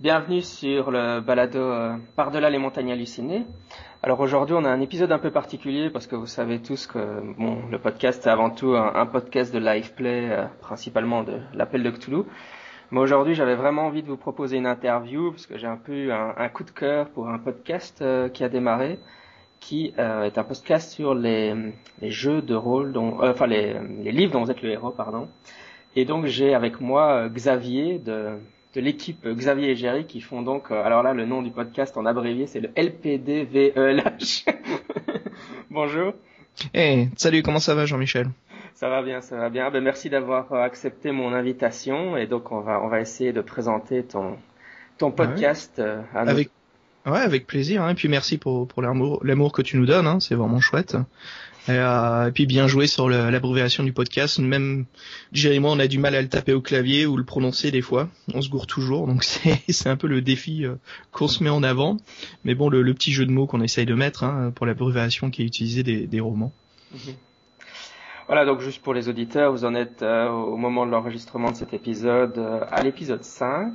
Bienvenue sur le balado euh, Par-delà les montagnes hallucinées. Alors aujourd'hui, on a un épisode un peu particulier parce que vous savez tous que bon, le podcast est avant tout un, podcast de live play, euh, principalement de l'appel de Cthulhu. Mais aujourd'hui, j'avais vraiment envie de vous proposer une interview parce que j'ai un peu eu un, coup de cœur pour un podcast euh, qui a démarré, qui est un podcast sur les, jeux de rôle, dont, enfin les livres dont vous êtes le héros, pardon. Et donc j'ai avec moi Xavier de de l'équipe Xavier et Jerry qui font donc, euh, alors là le nom du podcast en abrévié c'est le LPDVELH. Bonjour. Hey, salut, comment ça va Jean-Michel? Ça va bien, ça va bien. Ben, merci d'avoir euh, accepté mon invitation et donc on va on va essayer de présenter ton ton podcast euh, à avec ouais avec plaisir hein. et puis merci pour pour l'amour l'amour que tu nous donnes hein. c'est vraiment chouette euh, et, puis bien joué sur l'abréviation du podcast. Même Jerry et moi, on a du mal à le taper au clavier ou le prononcer des fois. On se gourre toujours, donc c'est un peu le défi euh, qu'on se met en avant. Mais bon, le, petit jeu de mots qu'on essaye de mettre hein, pour l'abréviation qui est utilisée des, romans. Mhm. Voilà, donc juste pour les auditeurs, vous en êtes euh, au moment de l'enregistrement de cet épisode à l'épisode 5.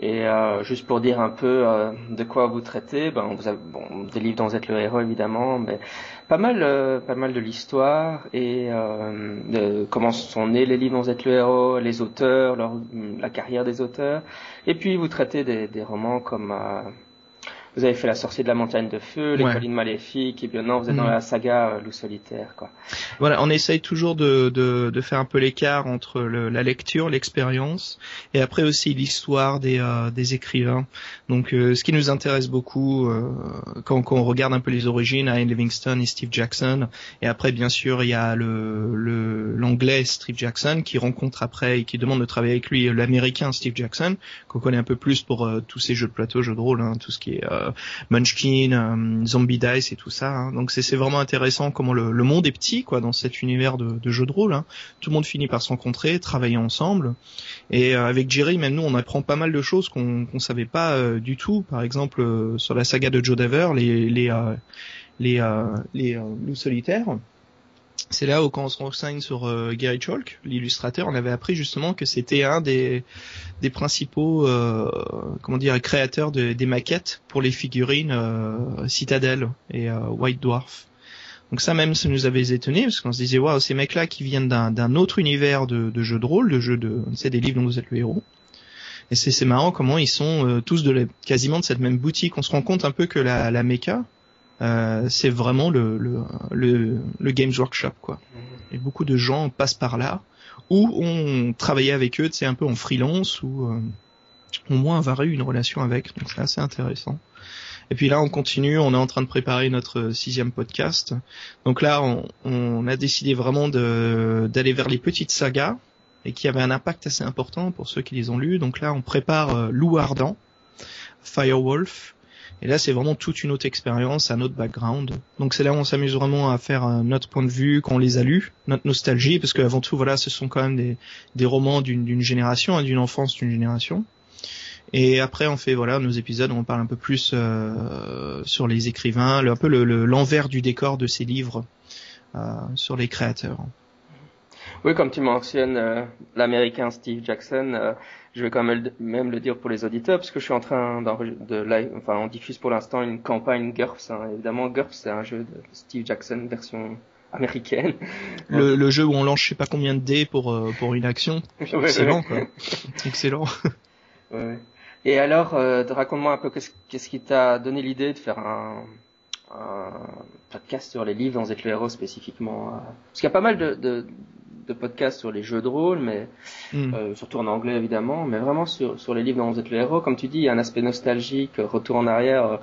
Et euh, juste pour dire un peu euh, de quoi vous traitez, ben vous avez des livres dont vous êtes le héros évidemment, mais pas mal, euh, pas mal de l'histoire et de comment sont nés les livres dont vous êtes le héros, les auteurs, la carrière des auteurs, et puis vous traitez des, des romans comme vous avez fait la sorcier de la montagne de feu, les collines maléfiques, et bien non, vous êtes dans mm. la saga euh, loup solitaire, quoi. Voilà, on essaye toujours de, de, de faire un peu l'écart entre le, la lecture, l'expérience, et après aussi l'histoire des, euh, des écrivains. Donc, euh, ce qui nous intéresse beaucoup euh, quand, quand, on regarde un peu les origines, Ian Livingstone et Steve Jackson, et après, bien sûr, il y a le l'anglais Steve Jackson qui rencontre après et qui demande de travailler avec lui l'américain Steve Jackson, qu'on connaît un peu plus pour tous ces jeux de plateau, jeux de rôle, hein, tout ce qui est euh, Munchkin, euh, Zombie Dice et tout ça. Hein. Donc c'est vraiment intéressant comment le, monde est petit quoi dans cet univers de, de jeux de rôle. Hein. Tout le monde finit par se rencontrer, travailler ensemble. Et euh, avec Jerry, même nous, on apprend pas mal de choses qu'on qu'on savait pas du tout. Par exemple, sur la saga de Joe Daver, les les les, les loups solitaires c'est là où quand on se renseigne sur euh, Gary Chalk, l'illustrateur, on avait appris justement que c'était un des, des principaux euh, comment dire créateurs de, des maquettes pour les figurines euh, Citadel et euh, White Dwarf. Donc ça même ça nous avait étonné parce qu'on se disait waouh ces mecs là qui viennent d'un autre univers de, de jeux de rôle, de jeux de c'est des livres dont vous êtes le héros. Et c'est marrant comment ils sont tous de la, quasiment de cette même boutique. On se rend compte un peu que la, la euh, c'est vraiment le, le, le, Games Workshop quoi. Mhm. Et beaucoup de gens passent par là ou ont travaillé avec eux, c'est un peu en freelance ou euh, au moins avoir eu une relation avec. Donc c'est assez intéressant. Et puis là, on continue, on est en train de préparer notre sixième podcast. Donc là, on, on a décidé vraiment d'aller vers les petites sagas et qui avaient un impact assez important pour ceux qui les ont lus. Donc là, on prépare euh, Loup Ardent, Firewolf, et là, c'est vraiment toute une autre expérience, un autre background. Donc c'est là où on s'amuse vraiment à faire notre point de vue quand on les a lus, notre nostalgie, parce qu'avant tout, voilà, ce sont quand même des, des romans d'une génération, hein, d'une enfance d'une génération. Et après, on fait voilà nos épisodes où on parle un peu plus euh, sur les écrivains, un peu l'envers le, du décor de ces livres euh, sur les créateurs. Oui, comme tu mentionnes, euh, l'américain Steve Jackson, euh, je vais quand même, le dire pour les auditeurs, parce que je suis en train de live, enfin, on diffuse pour l'instant une campagne GURPS. Hein. Évidemment, GURPS, c'est un jeu de Steve Jackson version américaine. Le, le jeu où on lance je sais pas combien de dés pour euh, pour une action. Excellent, quoi. Excellent. Ouais. Et alors, raconte-moi un peu qu'est-ce qui t'a donné l'idée de faire un, un podcast sur les livres dans Z le héros spécifiquement. Parce qu'il y a pas mal de, de, de podcasts sur les jeux de rôle, mais hmm. euh, surtout en anglais évidemment, mais vraiment sur, sur les livres dont vous êtes le héros. Comme tu dis, il y a un aspect nostalgique, retour en arrière. Euh,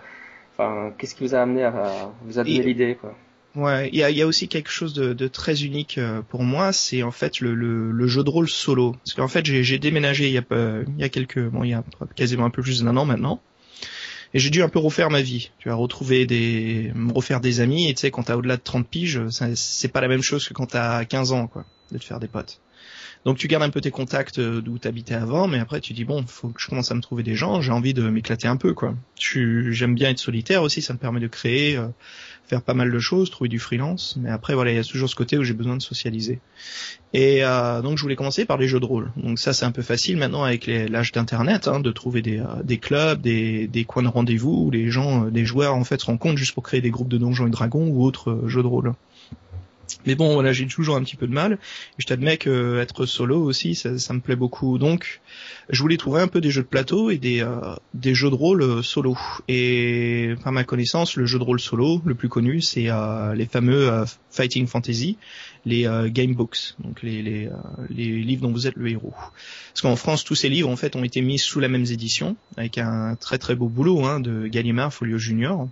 enfin, qu'est-ce qui vous a amené à, vous a donné l'idée quoi? Ouais, il y a, y a, aussi quelque chose de, de très unique euh, pour moi, c'est en fait le, le, le, jeu de rôle solo. Parce qu'en fait, j'ai déménagé il y a il y a quelques, bon, il y a quasiment un peu plus d'un an maintenant. Et j'ai dû un peu refaire ma vie. Tu vas retrouver des, refaire des amis. Et tu sais, quand t'as au-delà de 30 piges, c'est pas la même chose que quand t'as 15 ans, quoi de te faire des potes. Donc tu gardes un peu tes contacts euh, d'où tu habitais avant, mais après tu dis bon, faut que je commence à me trouver des gens, j'ai envie de m'éclater un peu quoi. J'aime bien être solitaire aussi, ça me permet de créer, euh, faire pas mal de choses, trouver du freelance, mais après voilà, il y a toujours ce côté où j'ai besoin de socialiser. Et euh, donc je voulais commencer par les jeux de rôle. Donc ça c'est un peu facile maintenant avec l'âge d'internet, hein, de trouver des, des clubs, des, des coins de rendez-vous où les gens, des joueurs en fait se rencontrent juste pour créer des groupes de donjons et dragons ou autres jeux de rôle. Mais bon, voilà, j'ai toujours un petit peu de mal. Je t'admets que être solo aussi, ça, ça, me plaît beaucoup. Donc, je voulais trouver un peu des jeux de plateau et des, euh, des jeux de rôle euh, solo. Et par ma connaissance, le jeu de rôle solo le plus connu, c'est euh, les fameux Fighting Fantasy, les game books, donc les, les, les, livres dont vous êtes le héros. Parce qu'en France, tous ces livres en fait ont été mis sous la même édition, avec un très très beau boulot hein, de Gallimard Folio Junior.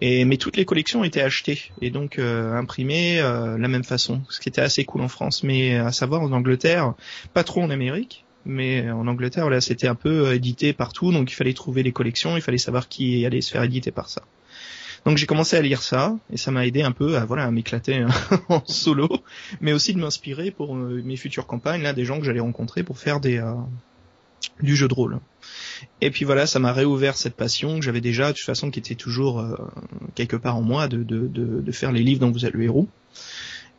Et mais toutes les collections étaient achetées et donc euh, imprimées euh, la même façon, ce qui était assez cool en France. Mais à savoir en Angleterre, pas trop en Amérique, mais en Angleterre, là, c'était un peu euh, édité partout, donc il fallait trouver les collections, il fallait savoir qui allait se faire éditer par ça. Donc j'ai commencé à lire ça et ça m'a aidé un peu à voilà à m'éclater en solo, mais aussi de m'inspirer pour mes futures campagnes là des gens que j'allais rencontrer pour faire des du jeu de rôle. Et puis voilà, ça m'a réouvert cette passion que j'avais déjà, de toute façon, qui était toujours euh, quelque part en moi, de, de, de, de, faire les livres dont vous êtes le héros.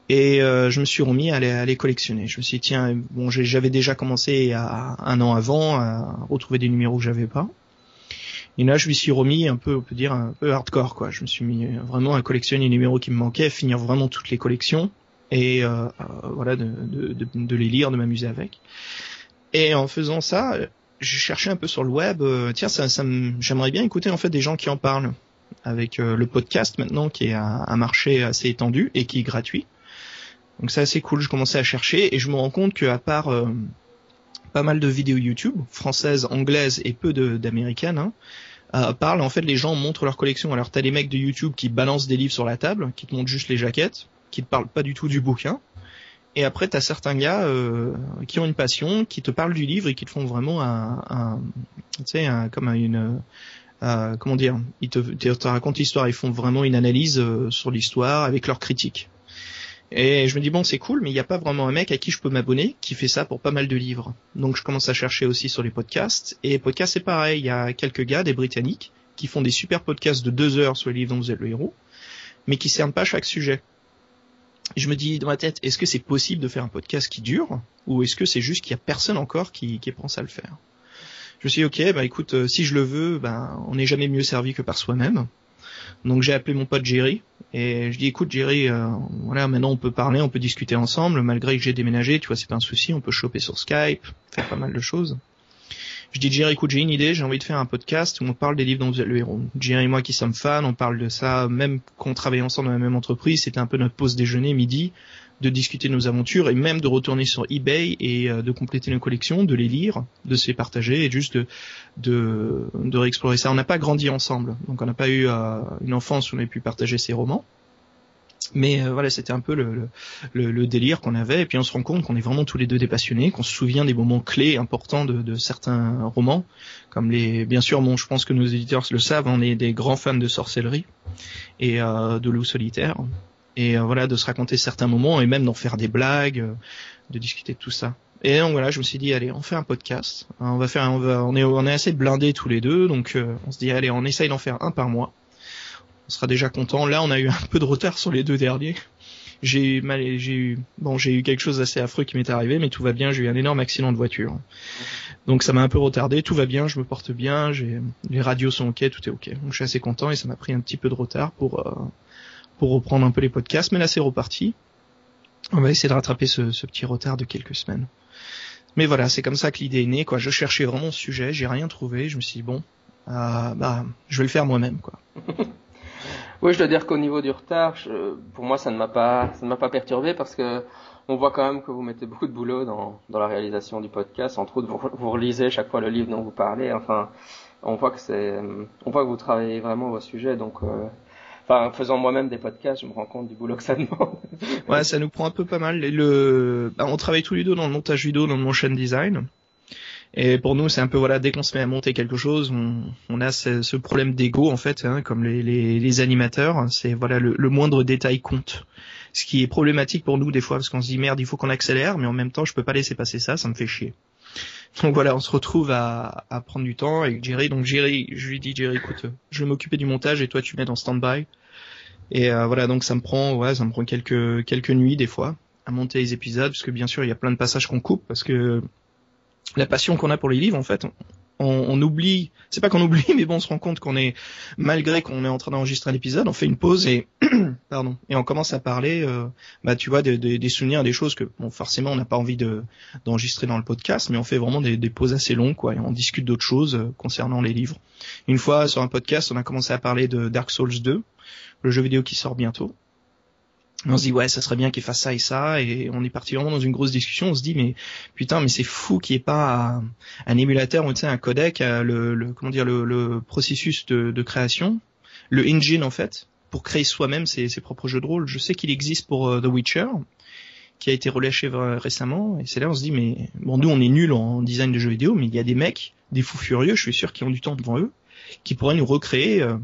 Et euh, je me suis remis à les, à les, collectionner. Je me suis dit, tiens, bon, j'avais déjà commencé à, un an avant à retrouver des numéros que j'avais pas. Et là, je me suis remis un peu, on peut dire, un peu hardcore, quoi. Je me suis mis vraiment à collectionner les numéros qui me manquaient, finir vraiment toutes les collections et euh, voilà, de, de, de, les lire, de m'amuser avec. Et en faisant ça, je cherchais un peu sur le web. Euh, tiens, ça, j'aimerais bien écouter en fait des gens qui en parlent avec euh, le podcast maintenant qui est un, un, marché assez étendu et qui est gratuit. Donc c'est assez cool. Je commençais à chercher et je me rends compte qu'à part euh, pas mal de vidéos YouTube françaises, anglaises et peu d'américaines, hein, parlent en fait les gens montrent leur collection. Alors t'as des mecs de YouTube qui balancent des livres sur la table, qui te montrent juste les jaquettes, qui te parlent pas du tout du bouquin. Et après, tu as certains gars euh, qui ont une passion, qui te parlent du livre et qui te font vraiment un, un tu sais, un, comme une, euh, comment dire, ils te, te racontent l'histoire, ils font vraiment une analyse euh, sur l'histoire avec leurs critiques. Et je me dis bon, c'est cool, mais il n'y a pas vraiment un mec à qui je peux m'abonner qui fait ça pour pas mal de livres. Donc je commence à chercher aussi sur les podcasts. Et podcasts, c'est pareil. Il y a quelques gars, des Britanniques, qui font des super podcasts de deux heures sur les livres dont vous êtes le héros, mais qui cernent pas chaque sujet je me dis dans ma tête, est-ce que c'est possible de faire un podcast qui dure ou est-ce que c'est juste qu'il y a personne encore qui, pense à le faire? Je me suis dit, ok, bah écoute, euh, si je le veux, ben on n'est jamais mieux servi que par soi-même. Donc j'ai appelé mon pote Jerry et je dis écoute Jerry, euh, voilà maintenant on peut parler, on peut discuter ensemble malgré que j'ai déménagé, tu vois c'est pas un souci, on peut choper sur Skype, faire pas mal de choses. Je dis Jerry, écoute, j'ai une idée, j'ai envie de faire un podcast où on parle des livres dont vous êtes le héros. Jerry et moi qui sommes fans, on parle de ça, même quand on travaille ensemble dans la même entreprise, c'était un peu notre pause déjeuner midi, de discuter de nos aventures et même de retourner sur eBay et euh, de compléter nos collections, de les lire, de se les partager et juste de, de, de réexplorer ça. On n'a pas grandi ensemble, donc on n'a pas eu euh, une enfance où on a pu partager ses romans. Mais euh, voilà, c'était un peu le, le, le délire qu'on avait. Et puis on se rend compte qu'on est vraiment tous les deux des passionnés, qu'on se souvient des moments clés importants de, de, certains romans, comme les. Bien sûr, bon, je pense que nos éditeurs le savent, on est des grands fans de sorcellerie et euh, de loup solitaire. Et euh, voilà, de se raconter certains moments et même d'en faire des blagues, euh, de discuter de tout ça. Et donc voilà, je me suis dit allez, on fait un podcast. On va faire, on, va, on est, on est assez blindés tous les deux, donc on se dit allez, on essaye d'en faire un par mois sera déjà content. Là, on a eu un peu de retard sur les deux derniers. J'ai mal, j'ai eu, bon, j'ai eu quelque chose d'assez affreux qui m'est arrivé, mais tout va bien. J'ai eu un énorme accident de voiture, donc ça m'a un peu retardé. Tout va bien, je me porte bien, j'ai, les radios sont ok, tout est ok. Donc je suis assez content et ça m'a pris un petit peu de retard pour euh, pour reprendre un peu les podcasts, mais là c'est reparti. On va essayer de rattraper ce, ce petit retard de quelques semaines. Mais voilà, c'est comme ça que l'idée est née. Quoi, je cherchais vraiment ce sujet, j'ai rien trouvé. Je me suis dit bon, euh, bah, je vais le faire moi-même, quoi. Oui, je dois dire qu'au niveau du retard, pour moi, ça ne m'a pas, ça ne m'a pas perturbé parce que on voit quand même que vous mettez beaucoup de boulot dans, dans la réalisation du podcast. Entre autres, vous, relisez chaque fois le livre dont vous parlez. Enfin, on voit que c'est, on voit que vous travaillez vraiment au sujet. Donc, euh, enfin, faisant moi-même des podcasts, je me rends compte du boulot que ça demande. ouais, ça nous prend un peu pas mal. Le, bah, on travaille tous les deux dans le montage vidéo, dans le motion design. Et pour nous, c'est un peu voilà, dès qu'on se met à monter quelque chose, on, on a ce, ce problème d'ego en fait, hein, comme les, les, les animateurs. C'est voilà, le, le, moindre détail compte. Ce qui est problématique pour nous des fois, parce qu'on se dit merde, il faut qu'on accélère, mais en même temps, je peux pas laisser passer ça, ça me fait chier. Donc voilà, on se retrouve à, à prendre du temps avec Jerry. Donc Jerry, je lui dis Jerry, écoute, je vais m'occuper du montage et toi tu mets en stand-by. Et euh, voilà, donc ça me prend, ouais, ça me prend quelques quelques nuits des fois à monter les épisodes, parce que bien sûr il y a plein de passages qu'on coupe, parce que la passion qu'on a pour les livres, en fait, on, on oublie, c'est pas qu'on oublie, mais bon, on se rend compte qu'on est, malgré qu'on est en train d'enregistrer un épisode, on fait une pause et, pardon, et on commence à parler, euh, bah tu vois, des, souvenirs, des choses que, bon, forcément, on n'a pas envie de d'enregistrer dans le podcast, mais on fait vraiment des, des pauses assez longues, quoi, et on discute d'autres choses euh, concernant les livres. Une fois sur un podcast, on a commencé à parler de Dark Souls 2, le jeu vidéo qui sort bientôt on se dit ouais ça serait bien qu'il fasse ça et ça et on est parti vraiment dans une grosse discussion. On se dit mais putain mais c'est fou qu'il n'y ait pas un, émulateur ou tu sais un codec le, le, comment dire le, le processus de, de, création le engine en fait pour créer soi-même ses, ses, propres jeux de rôle. Je sais qu'il existe pour uh, The Witcher qui a été relâché récemment et c'est là on se dit mais bon nous on est nuls en design de jeux vidéo mais il y a des mecs des fous furieux je suis sûr qui ont du temps devant eux qui pourraient nous recréer euh,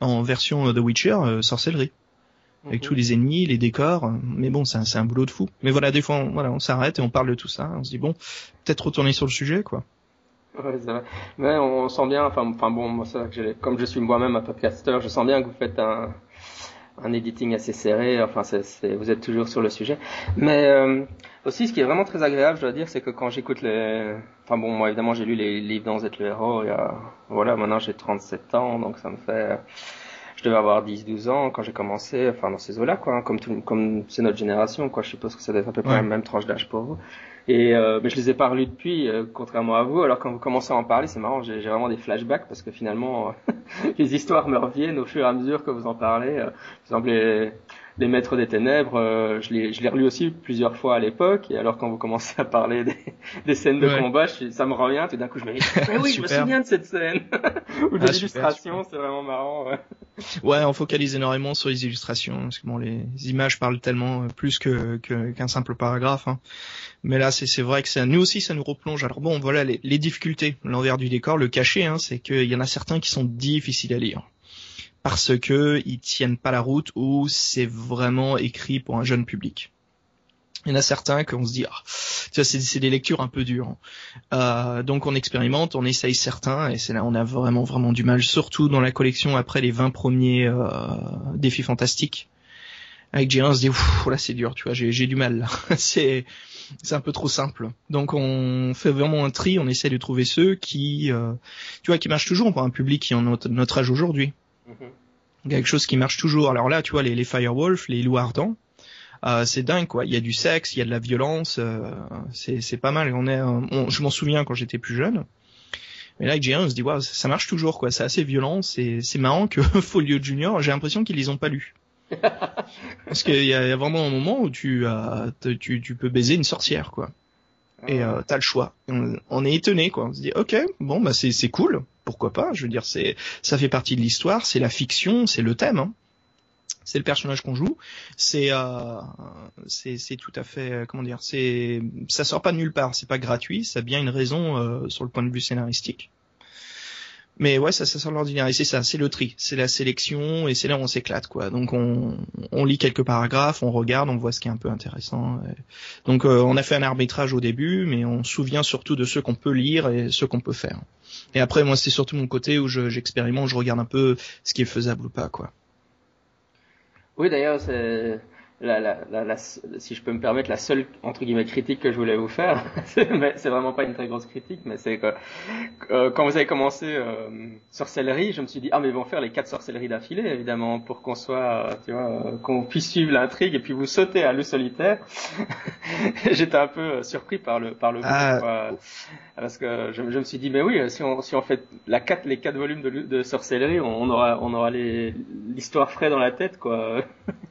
en version The Witcher euh, sorcellerie avec tous les ennemis, les décors. Mais bon, c'est un, un, boulot de fou. Mais voilà, des fois, on, voilà, on s'arrête et on parle de tout ça. On se dit bon, peut-être retourner sur le sujet, quoi. Ouais. Mais on sent bien, enfin, enfin bon, moi, ça, comme je suis moi-même un podcaster, je sens bien que vous faites un, un editing assez serré. Enfin, c'est, c'est, vous êtes toujours sur le sujet. Mais euh, aussi, ce qui est vraiment très agréable, je dois dire, c'est que quand j'écoute les, enfin bon, moi évidemment, j'ai lu les livres dans être le héros. Il y a, voilà, maintenant j'ai 37 ans, donc ça me fait devais avoir 10-12 ans quand j'ai commencé, enfin dans ces eaux-là, quoi, hein, comme tout, comme c'est notre génération, quoi. Je suppose que ça doit être à peu près ouais. la même tranche d'âge pour vous. Et euh, mais je les ai pas relus depuis, euh, contrairement à vous. Alors quand vous commencez à en parler, c'est marrant, j'ai vraiment des flashbacks parce que finalement, les histoires me reviennent au fur et à mesure que vous en parlez. Euh, par exemple, les, les Maîtres des Ténèbres, euh, je l'ai je l'ai relu aussi plusieurs fois à l'époque. Et alors quand vous commencez à parler des, des scènes de ouais. combat, je, ça me revient. Tout d'un coup, je me dis, mais oui, je me souviens de cette scène. Ou de ah, l'illustration, c'est vraiment marrant. Ouais. Ouais, on focalise énormément sur les illustrations parce que bon, les images parlent tellement plus que qu'un qu simple paragraphe. Hein. Mais là, c'est vrai que ça, nous aussi, ça nous replonge. Alors bon, voilà les, les difficultés, l'envers du décor, le cachet, hein, c'est qu'il y en a certains qui sont difficiles à lire parce que ils tiennent pas la route ou c'est vraiment écrit pour un jeune public. Il y en a certains qu'on se dit, ah, tu vois, c'est des lectures un peu dures. Euh, donc on expérimente, on essaye certains, et c'est là on a vraiment vraiment du mal, surtout dans la collection après les 20 premiers euh, défis fantastiques. Avec Jérôme, on se dit, là c'est dur, tu vois, j'ai du mal c'est c'est un peu trop simple. Donc on fait vraiment un tri, on essaie de trouver ceux qui, euh, tu vois, qui marchent toujours pour un public qui en notre, notre âge aujourd'hui. Mmh. Quelque chose qui marche toujours. Alors là, tu vois, les, les Firewolf, les loups ardents, euh, c'est dingue quoi. Il y a du sexe, il y a de la violence, euh, c'est pas mal. On est, on, je m'en souviens quand j'étais plus jeune. Mais là, avec J1, on se dit, waouh, ça marche toujours quoi. C'est assez violent, c'est marrant que Folio Junior, j'ai l'impression qu'ils les ont pas lus. Parce qu'il y a vraiment un moment où tu, euh, tu, tu peux baiser une sorcière quoi. Et euh, t'as le choix. On, on, est étonné quoi. On se dit ok, bon bah c'est c'est cool. Pourquoi pas? Je veux dire c'est ça fait partie de l'histoire, c'est la fiction, c'est le thème. Hein. C'est le personnage qu'on joue. C'est euh, c'est tout à fait euh, comment dire. C'est ça sort pas de nulle part. C'est pas gratuit. Ça a bien une raison euh, sur le point de vue scénaristique. Mais ouais, ça, ça sort de l'ordinaire. Et c'est ça, c'est le tri, c'est la sélection, et c'est là où on s'éclate, quoi. Donc on, on lit quelques paragraphes, on regarde, on voit ce qui est un peu intéressant. Donc euh, on a fait un arbitrage au début, mais on se souvient surtout de ceux qu'on peut lire et ceux qu'on peut faire. Et après, moi, c'est surtout mon côté où j'expérimente, je, je regarde un peu ce qui est faisable ou pas, quoi. Oui, d'ailleurs, c'est la, la, la, la, si je peux me permettre, la seule entre guillemets critique que je voulais vous faire, c'est vraiment pas une très grosse critique, mais c'est que euh, quand vous avez commencé euh, sorcellerie, je me suis dit ah mais ils vont faire les quatre sorcelleries d'affilée évidemment pour qu'on soit, tu vois, euh, qu'on puisse suivre l'intrigue et puis vous sautez à le solitaire. J'étais un peu surpris par le par le ah. parce que je, je, me suis dit mais oui si on si on fait la quatre les quatre volumes de, de sorcellerie, on, aura on aura l'histoire frais dans la tête quoi.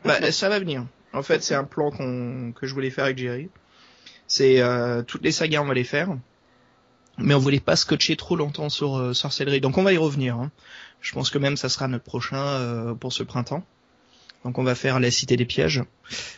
bah, ça va venir. En fait, c'est un plan qu'on que je voulais faire avec Jerry. C'est euh, toutes les sagas, on va les faire, mais on voulait pas scotcher trop longtemps sur euh, sorcellerie. Donc on va y revenir. Hein. Je pense que même ça sera notre prochain euh, pour ce printemps. Donc on va faire la cité des pièges.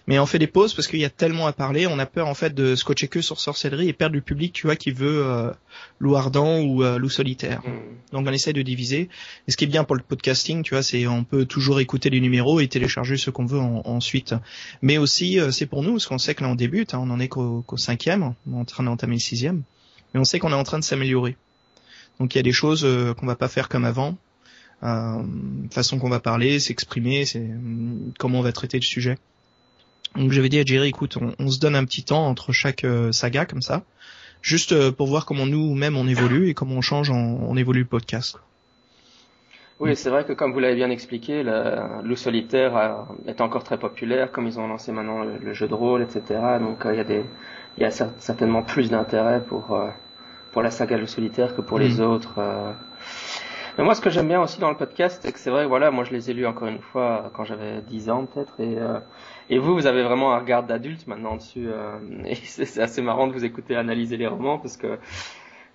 Mais on fait des pauses parce qu'il y a tellement à parler, on a peur en fait de scotcher que sur sorcellerie et perdre le public, tu vois, qui veut euh, loup ardent ou euh, loup solitaire. Hmm. Donc on essaie de diviser. Et ce qui est bien pour le podcasting, tu vois, c'est on peut toujours écouter les numéros et télécharger ce qu'on veut ensuite. Mais aussi euh, c'est pour nous, parce qu'on sait que là on débute, hein, on en est qu'au cinquième, on est en train d'entamer le sixième, mais on sait qu'on est en train de s'améliorer. Donc il y a des choses euh, qu'on va pas faire comme avant façon qu'on va parler, s'exprimer, c'est comment on va traiter le sujet. Donc j'avais dit à Jerry, écoute, on, se donne un petit temps entre chaque euh, saga comme ça, juste euh, pour voir comment nous-mêmes on évolue et comment on change, on, évolue le podcast. Oui, c'est vrai que comme vous l'avez bien expliqué, le, solitaire est encore très populaire, comme ils ont lancé maintenant le, jeu de rôle, etc. Donc euh, il y a des, il y a certainement plus d'intérêt pour pour la saga le solitaire que pour les mm. autres. Mais moi, ce que j'aime bien aussi dans le podcast, c'est que c'est vrai, voilà, moi je les ai lus encore une fois quand j'avais 10 ans peut-être, et, euh, et vous, vous avez vraiment un regard d'adulte maintenant dessus, euh, et c'est assez marrant de vous écouter analyser les romans parce que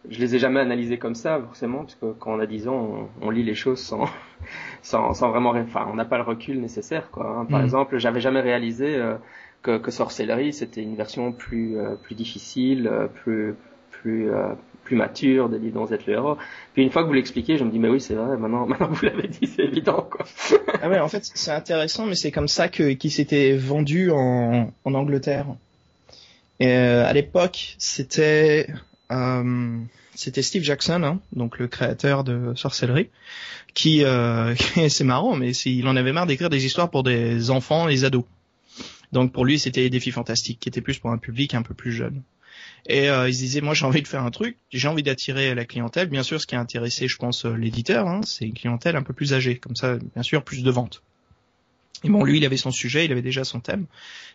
je les ai jamais analysés comme ça, forcément, parce que quand on a 10 ans, on, lit les choses sans, sans, sans vraiment, enfin, on n'a pas le recul nécessaire, quoi. Hein. Par mm. exemple, j'avais jamais réalisé euh, que, que sorcellerie, c'était une version plus, euh, plus difficile, plus, plus, plus mature des livres dont vous le héros. Puis une fois que vous l'expliquez, je me dis mais oui c'est vrai, maintenant, maintenant vous l'avez dit, c'est évident quoi. ah ouais, en fait c'est intéressant, mais c'est comme ça que qui s'était vendu en, en Angleterre. Et euh, à l'époque, c'était euh, c'était Steve Jackson, hein, donc le créateur de sorcellerie, qui euh, c'est marrant, mais il en avait marre d'écrire des histoires pour des enfants des ados. Donc pour lui, c'était des défis fantastiques, qui étaient plus pour un public un peu plus jeune. Et euh, ils se disaient, moi j'ai envie de faire un truc, j'ai envie d'attirer la clientèle. Bien sûr, ce qui a intéressé, je pense, euh, l'éditeur, hein, c'est une clientèle un peu plus âgée, comme ça, bien sûr, plus de ventes. Et bon, lui, il avait son sujet, il avait déjà son thème,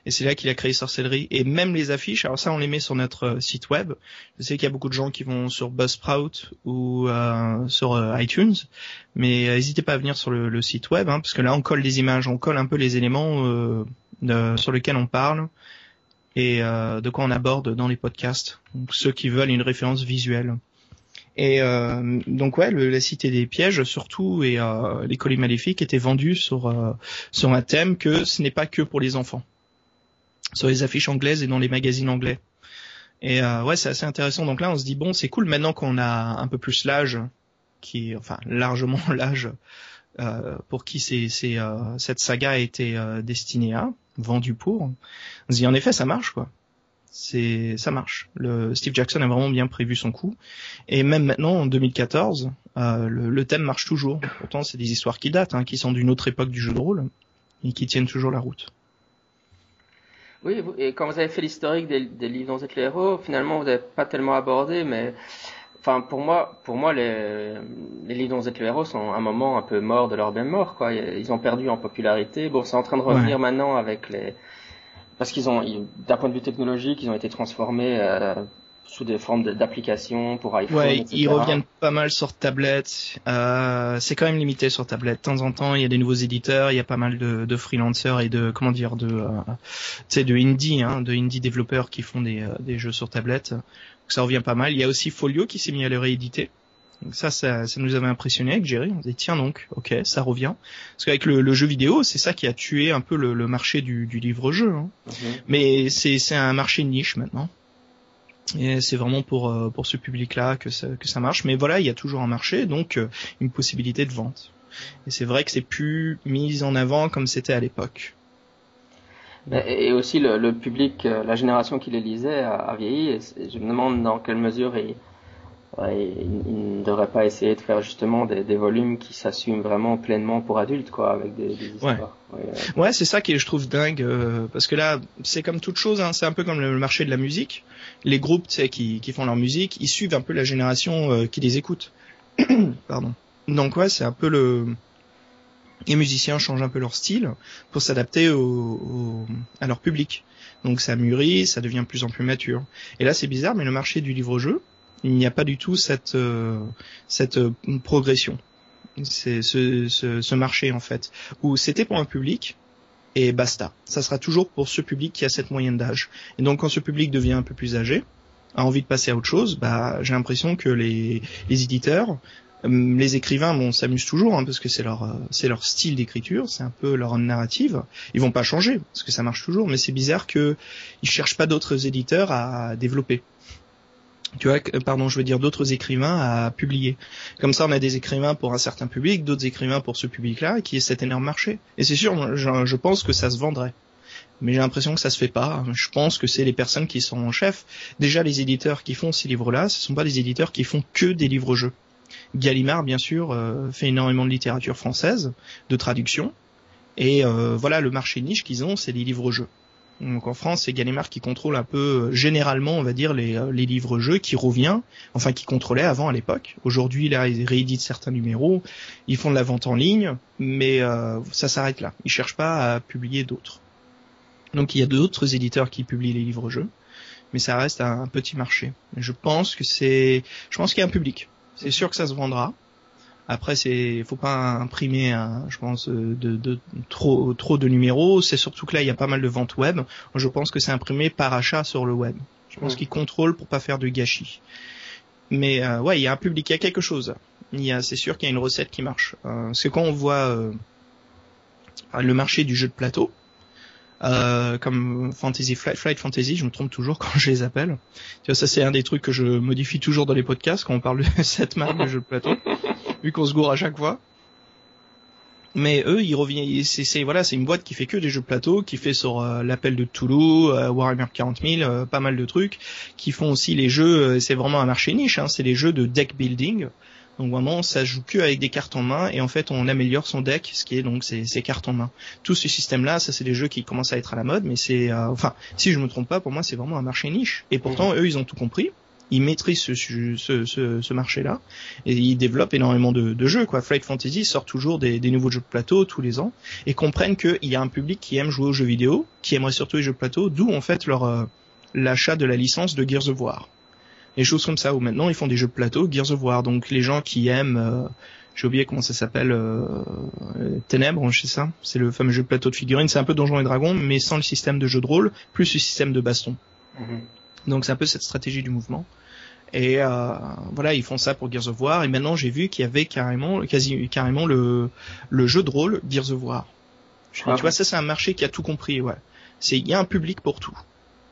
et c'est là qu'il a créé Sorcellerie. Et même les affiches, alors ça, on les met sur notre euh, site web. Je sais qu'il y a beaucoup de gens qui vont sur Buzzsprout ou euh, sur iTunes, mais n'hésitez pas à venir sur le, site web, hein, parce que là, on colle des images, on colle un peu les éléments sur lesquels on parle et euh, de quoi on aborde dans les podcasts. Donc, ceux qui veulent une référence visuelle. Et euh, donc ouais, le, la cité des pièges surtout et euh, les colis maléfiques étaient vendus sur euh, sur un thème que ce n'est pas que pour les enfants, sur les affiches anglaises et dans les magazines anglais. Et euh, ouais, c'est assez intéressant. Donc là, on se dit bon, c'est cool maintenant qu'on a un peu plus l'âge, qui enfin largement l'âge pour qui c'est, c'est cette saga a été destinée à vendu pour. En effet ça marche quoi. C'est ça marche. Le Steve Jackson a vraiment bien prévu son coup et même maintenant en 2014 euh, le, thème marche toujours. Pourtant c'est des histoires qui datent, hein, qui sont d'une autre époque du jeu de rôle et qui tiennent toujours la route. Oui, et quand vous avez fait l'historique des, livres dont vous êtes les héros, finalement vous n'avez pas tellement abordé, mais enfin pour moi, pour moi les, les vous êtes le héros sont un moment un peu mort de leur bien mort quoi. Ils ont perdu en popularité. Bon, c'est en train de revenir maintenant avec les parce qu'ils ont d'un point de vue technologique, ils ont été transformés euh, sous des formes d'applications pour iPhone. Ouais, ils reviennent pas mal sur tablette. Euh, c'est quand même limité sur tablette. De temps en temps, il y a des nouveaux éditeurs, il y a pas mal de, de freelancers et de comment dire de, euh, de indie, hein, de indie développeurs qui font des, des jeux sur tablette ça revient pas mal. Il y a aussi Folio qui s'est mis à le rééditer. Donc ça, ça, ça, nous avait impressionné avec Jerry. On dit tiens donc, ok, ça revient. Parce qu'avec le, jeu vidéo, c'est ça qui a tué un peu le, marché du, livre-jeu. Hein. Mhm. Mais c'est un marché niche maintenant. Et c'est vraiment pour euh, pour ce public-là que ça, que ça marche. Mais voilà, il y a toujours un marché, donc euh, une possibilité de vente. Et c'est vrai que c'est plus mis en avant comme c'était à l'époque. Et aussi le, public, euh, la génération qui les lisait a, vieilli. Et je me demande dans quelle mesure il, ne devrait pas essayer de faire justement des, volumes qui s'assument vraiment pleinement pour adultes, quoi, avec des, histoires. Ouais, c'est ça qui je trouve dingue, euh, parce que là, c'est comme toute chose, hein, c'est un peu comme le marché de la musique. Les groupes, tu sais, qui, qui font leur musique, ils suivent un peu la génération euh, qui les écoute. Pardon. Donc ouais, c'est un peu le les musiciens changent un peu leur style pour s'adapter au, à leur public. Donc ça mûrit, ça devient de plus en plus mature. Et là c'est bizarre, mais le marché du livre-jeu, il n'y a pas du tout cette euh, cette euh, progression. C'est ce, ce, ce, marché en fait où c'était pour un public et basta. Ça sera toujours pour ce public qui a cette moyenne d'âge. Et donc quand ce public devient un peu plus âgé, a envie de passer à autre chose, bah j'ai l'impression que les, les éditeurs les écrivains, bon, s'amusent toujours hein, parce que c'est leur euh, c'est leur style d'écriture, c'est un peu leur narrative. Ils vont pas changer parce que ça marche toujours, mais c'est bizarre que ils cherchent pas d'autres éditeurs à développer. Tu vois, pardon, je veux dire d'autres écrivains à publier. Comme ça, on a des écrivains pour un certain public, d'autres écrivains pour ce public-là, qui est cet énorme marché. Et c'est sûr, je, je pense que ça se vendrait mais j'ai l'impression que ça se fait pas. Je pense que c'est les personnes qui sont en chef. Déjà, les éditeurs qui font ces livres-là, ce sont pas des éditeurs qui font que des livres-jeux. Gallimard, bien sûr, euh, fait énormément de littérature française, de traduction, et euh, voilà, le marché niche qu'ils ont, c'est les livres-jeux. Donc en France, c'est Gallimard qui contrôle un peu, euh, généralement, on va dire, les, les livres-jeux, qui revient, enfin qui contrôlait avant à l'époque. Aujourd'hui, là, ils rééditent certains numéros, ils font de la vente en ligne, mais ça s'arrête là. Ils cherchent pas à publier d'autres. Donc il y a d'autres éditeurs qui publient les livres-jeux, mais ça reste un, petit marché. Je pense que c'est, je pense qu'il y a un public. C'est sûr que ça se vendra. Après, c'est, faut pas imprimer, je pense, de, trop, trop de numéros. C'est surtout que là, il y a pas mal de ventes web. Je pense que c'est imprimé par achat sur le web. Je pense qu'ils contrôlent pour pas faire de gâchis. Mais euh, ouais, il y a un public, il y a quelque chose. Il y a, c'est sûr qu'il y a une recette qui marche. Euh, c'est quand on voit euh, le marché du jeu de plateau, euh, comme Fantasy Flight, Flight Fantasy, je me trompe toujours quand je les appelle. Tu vois, ça c'est un des trucs que je modifie toujours dans les podcasts quand on parle de cette marque de jeu de plateau, vu qu'on se gourre à chaque fois. Mais eux, ils reviennent, c'est voilà, c'est une boîte qui fait que des jeux de plateau, qui fait sur euh, l'appel de Toulouse, euh, Warhammer 40 000, pas mal de trucs, qui font aussi les jeux. c'est vraiment un marché niche, hein, c'est les jeux de deck building. Donc vraiment, ça joue que avec des cartes en main et en fait, on améliore son deck, ce qui est donc ces, cartes en main. Tout ce système-là, ça c'est des jeux qui commencent à être à la mode, mais c'est, euh, enfin, si je me trompe pas, pour moi, c'est vraiment un marché niche. Et pourtant, eux, ils ont tout compris. Ils maîtrisent ce, ce, ce, ce marché-là et ils développent énormément de, de, jeux. Quoi. Flight Fantasy sort toujours des, des, nouveaux jeux de plateau tous les ans et comprennent qu'il y a un public qui aime jouer aux jeux vidéo, qui aimerait surtout les jeux de plateau, d'où en fait leur euh, l'achat de la licence de Gears of War des choses comme ça, où maintenant ils font des jeux de plateau, Gears of War, donc les gens qui aiment, euh, j'ai oublié comment ça s'appelle, euh, Ténèbres, je sais ça, c'est le fameux jeu de plateau de figurines, c'est un peu Donjons et Dragons, mais sans le système de jeu de rôle, plus le système de baston. Mhm. Donc c'est un peu cette stratégie du mouvement. Et euh, voilà, ils font ça pour Gears of War. Et maintenant, j'ai vu qu'il y avait carrément, quasi, carrément le, le jeu de rôle Gears of War. Ah tu vois, ça c'est un marché qui a tout compris. Ouais, c'est il y a un public pour tout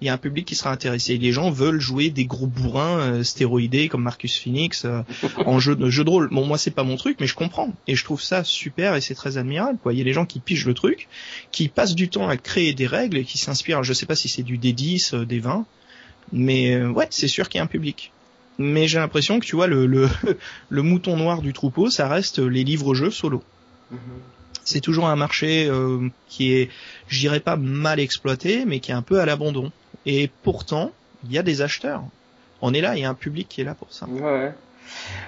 il y a un public qui sera intéressé. Les gens veulent jouer des gros bourrins euh, stéroïdés comme Marcus Phoenix euh, en jeu de jeu de rôle. Bon, moi c'est pas mon truc, mais je comprends et je trouve ça super et c'est très admirable. Quoi. Il y a des gens qui pigent le truc, qui passent du temps à créer des règles et qui s'inspirent. Je sais pas si c'est du D10, euh, des 20, mais ouais, c'est sûr qu'il y a un public. Mais j'ai l'impression que tu vois le, le, le mouton noir du troupeau, ça reste les livres-jeux solo. Mm-hmm c'est toujours un marché euh, qui est, je dirais pas mal exploité, mais qui est un peu à l'abandon. Et pourtant, il y a des acheteurs. On est là, il y a un public qui est là pour ça. Ouais.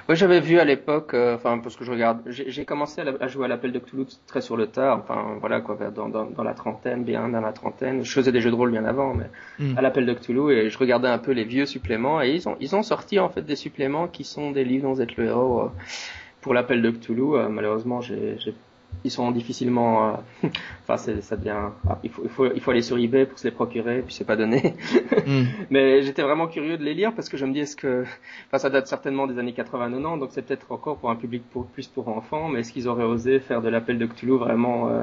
Ouais, j'avais vu à l'époque, euh, enfin parce que je regarde, j'ai commencé à, jouer à l'appel de Cthulhu très sur le tard, enfin voilà quoi, dans, dans, dans, la trentaine, bien dans la trentaine. Je faisais des jeux de rôle bien avant, mais hmm. à l'appel de Cthulhu et je regardais un peu les vieux suppléments et ils ont ils ont sorti en fait des suppléments qui sont des livres dont vous êtes le héros. Euh, pour l'appel de Cthulhu, malheureusement, j'ai ils sont difficilement. Euh, enfin, ça devient. Ah, il, faut, il, faut, il faut aller sur eBay pour se les procurer, puis c'est pas donné. Hmm. Mais j'étais vraiment curieux de les lire parce que je me dis est-ce que. Enfin, ça date certainement des années 80-90, donc c'est peut-être encore pour un public pour, plus pour enfants. Mais est-ce qu'ils auraient osé faire de l'appel de Cthulhu vraiment euh,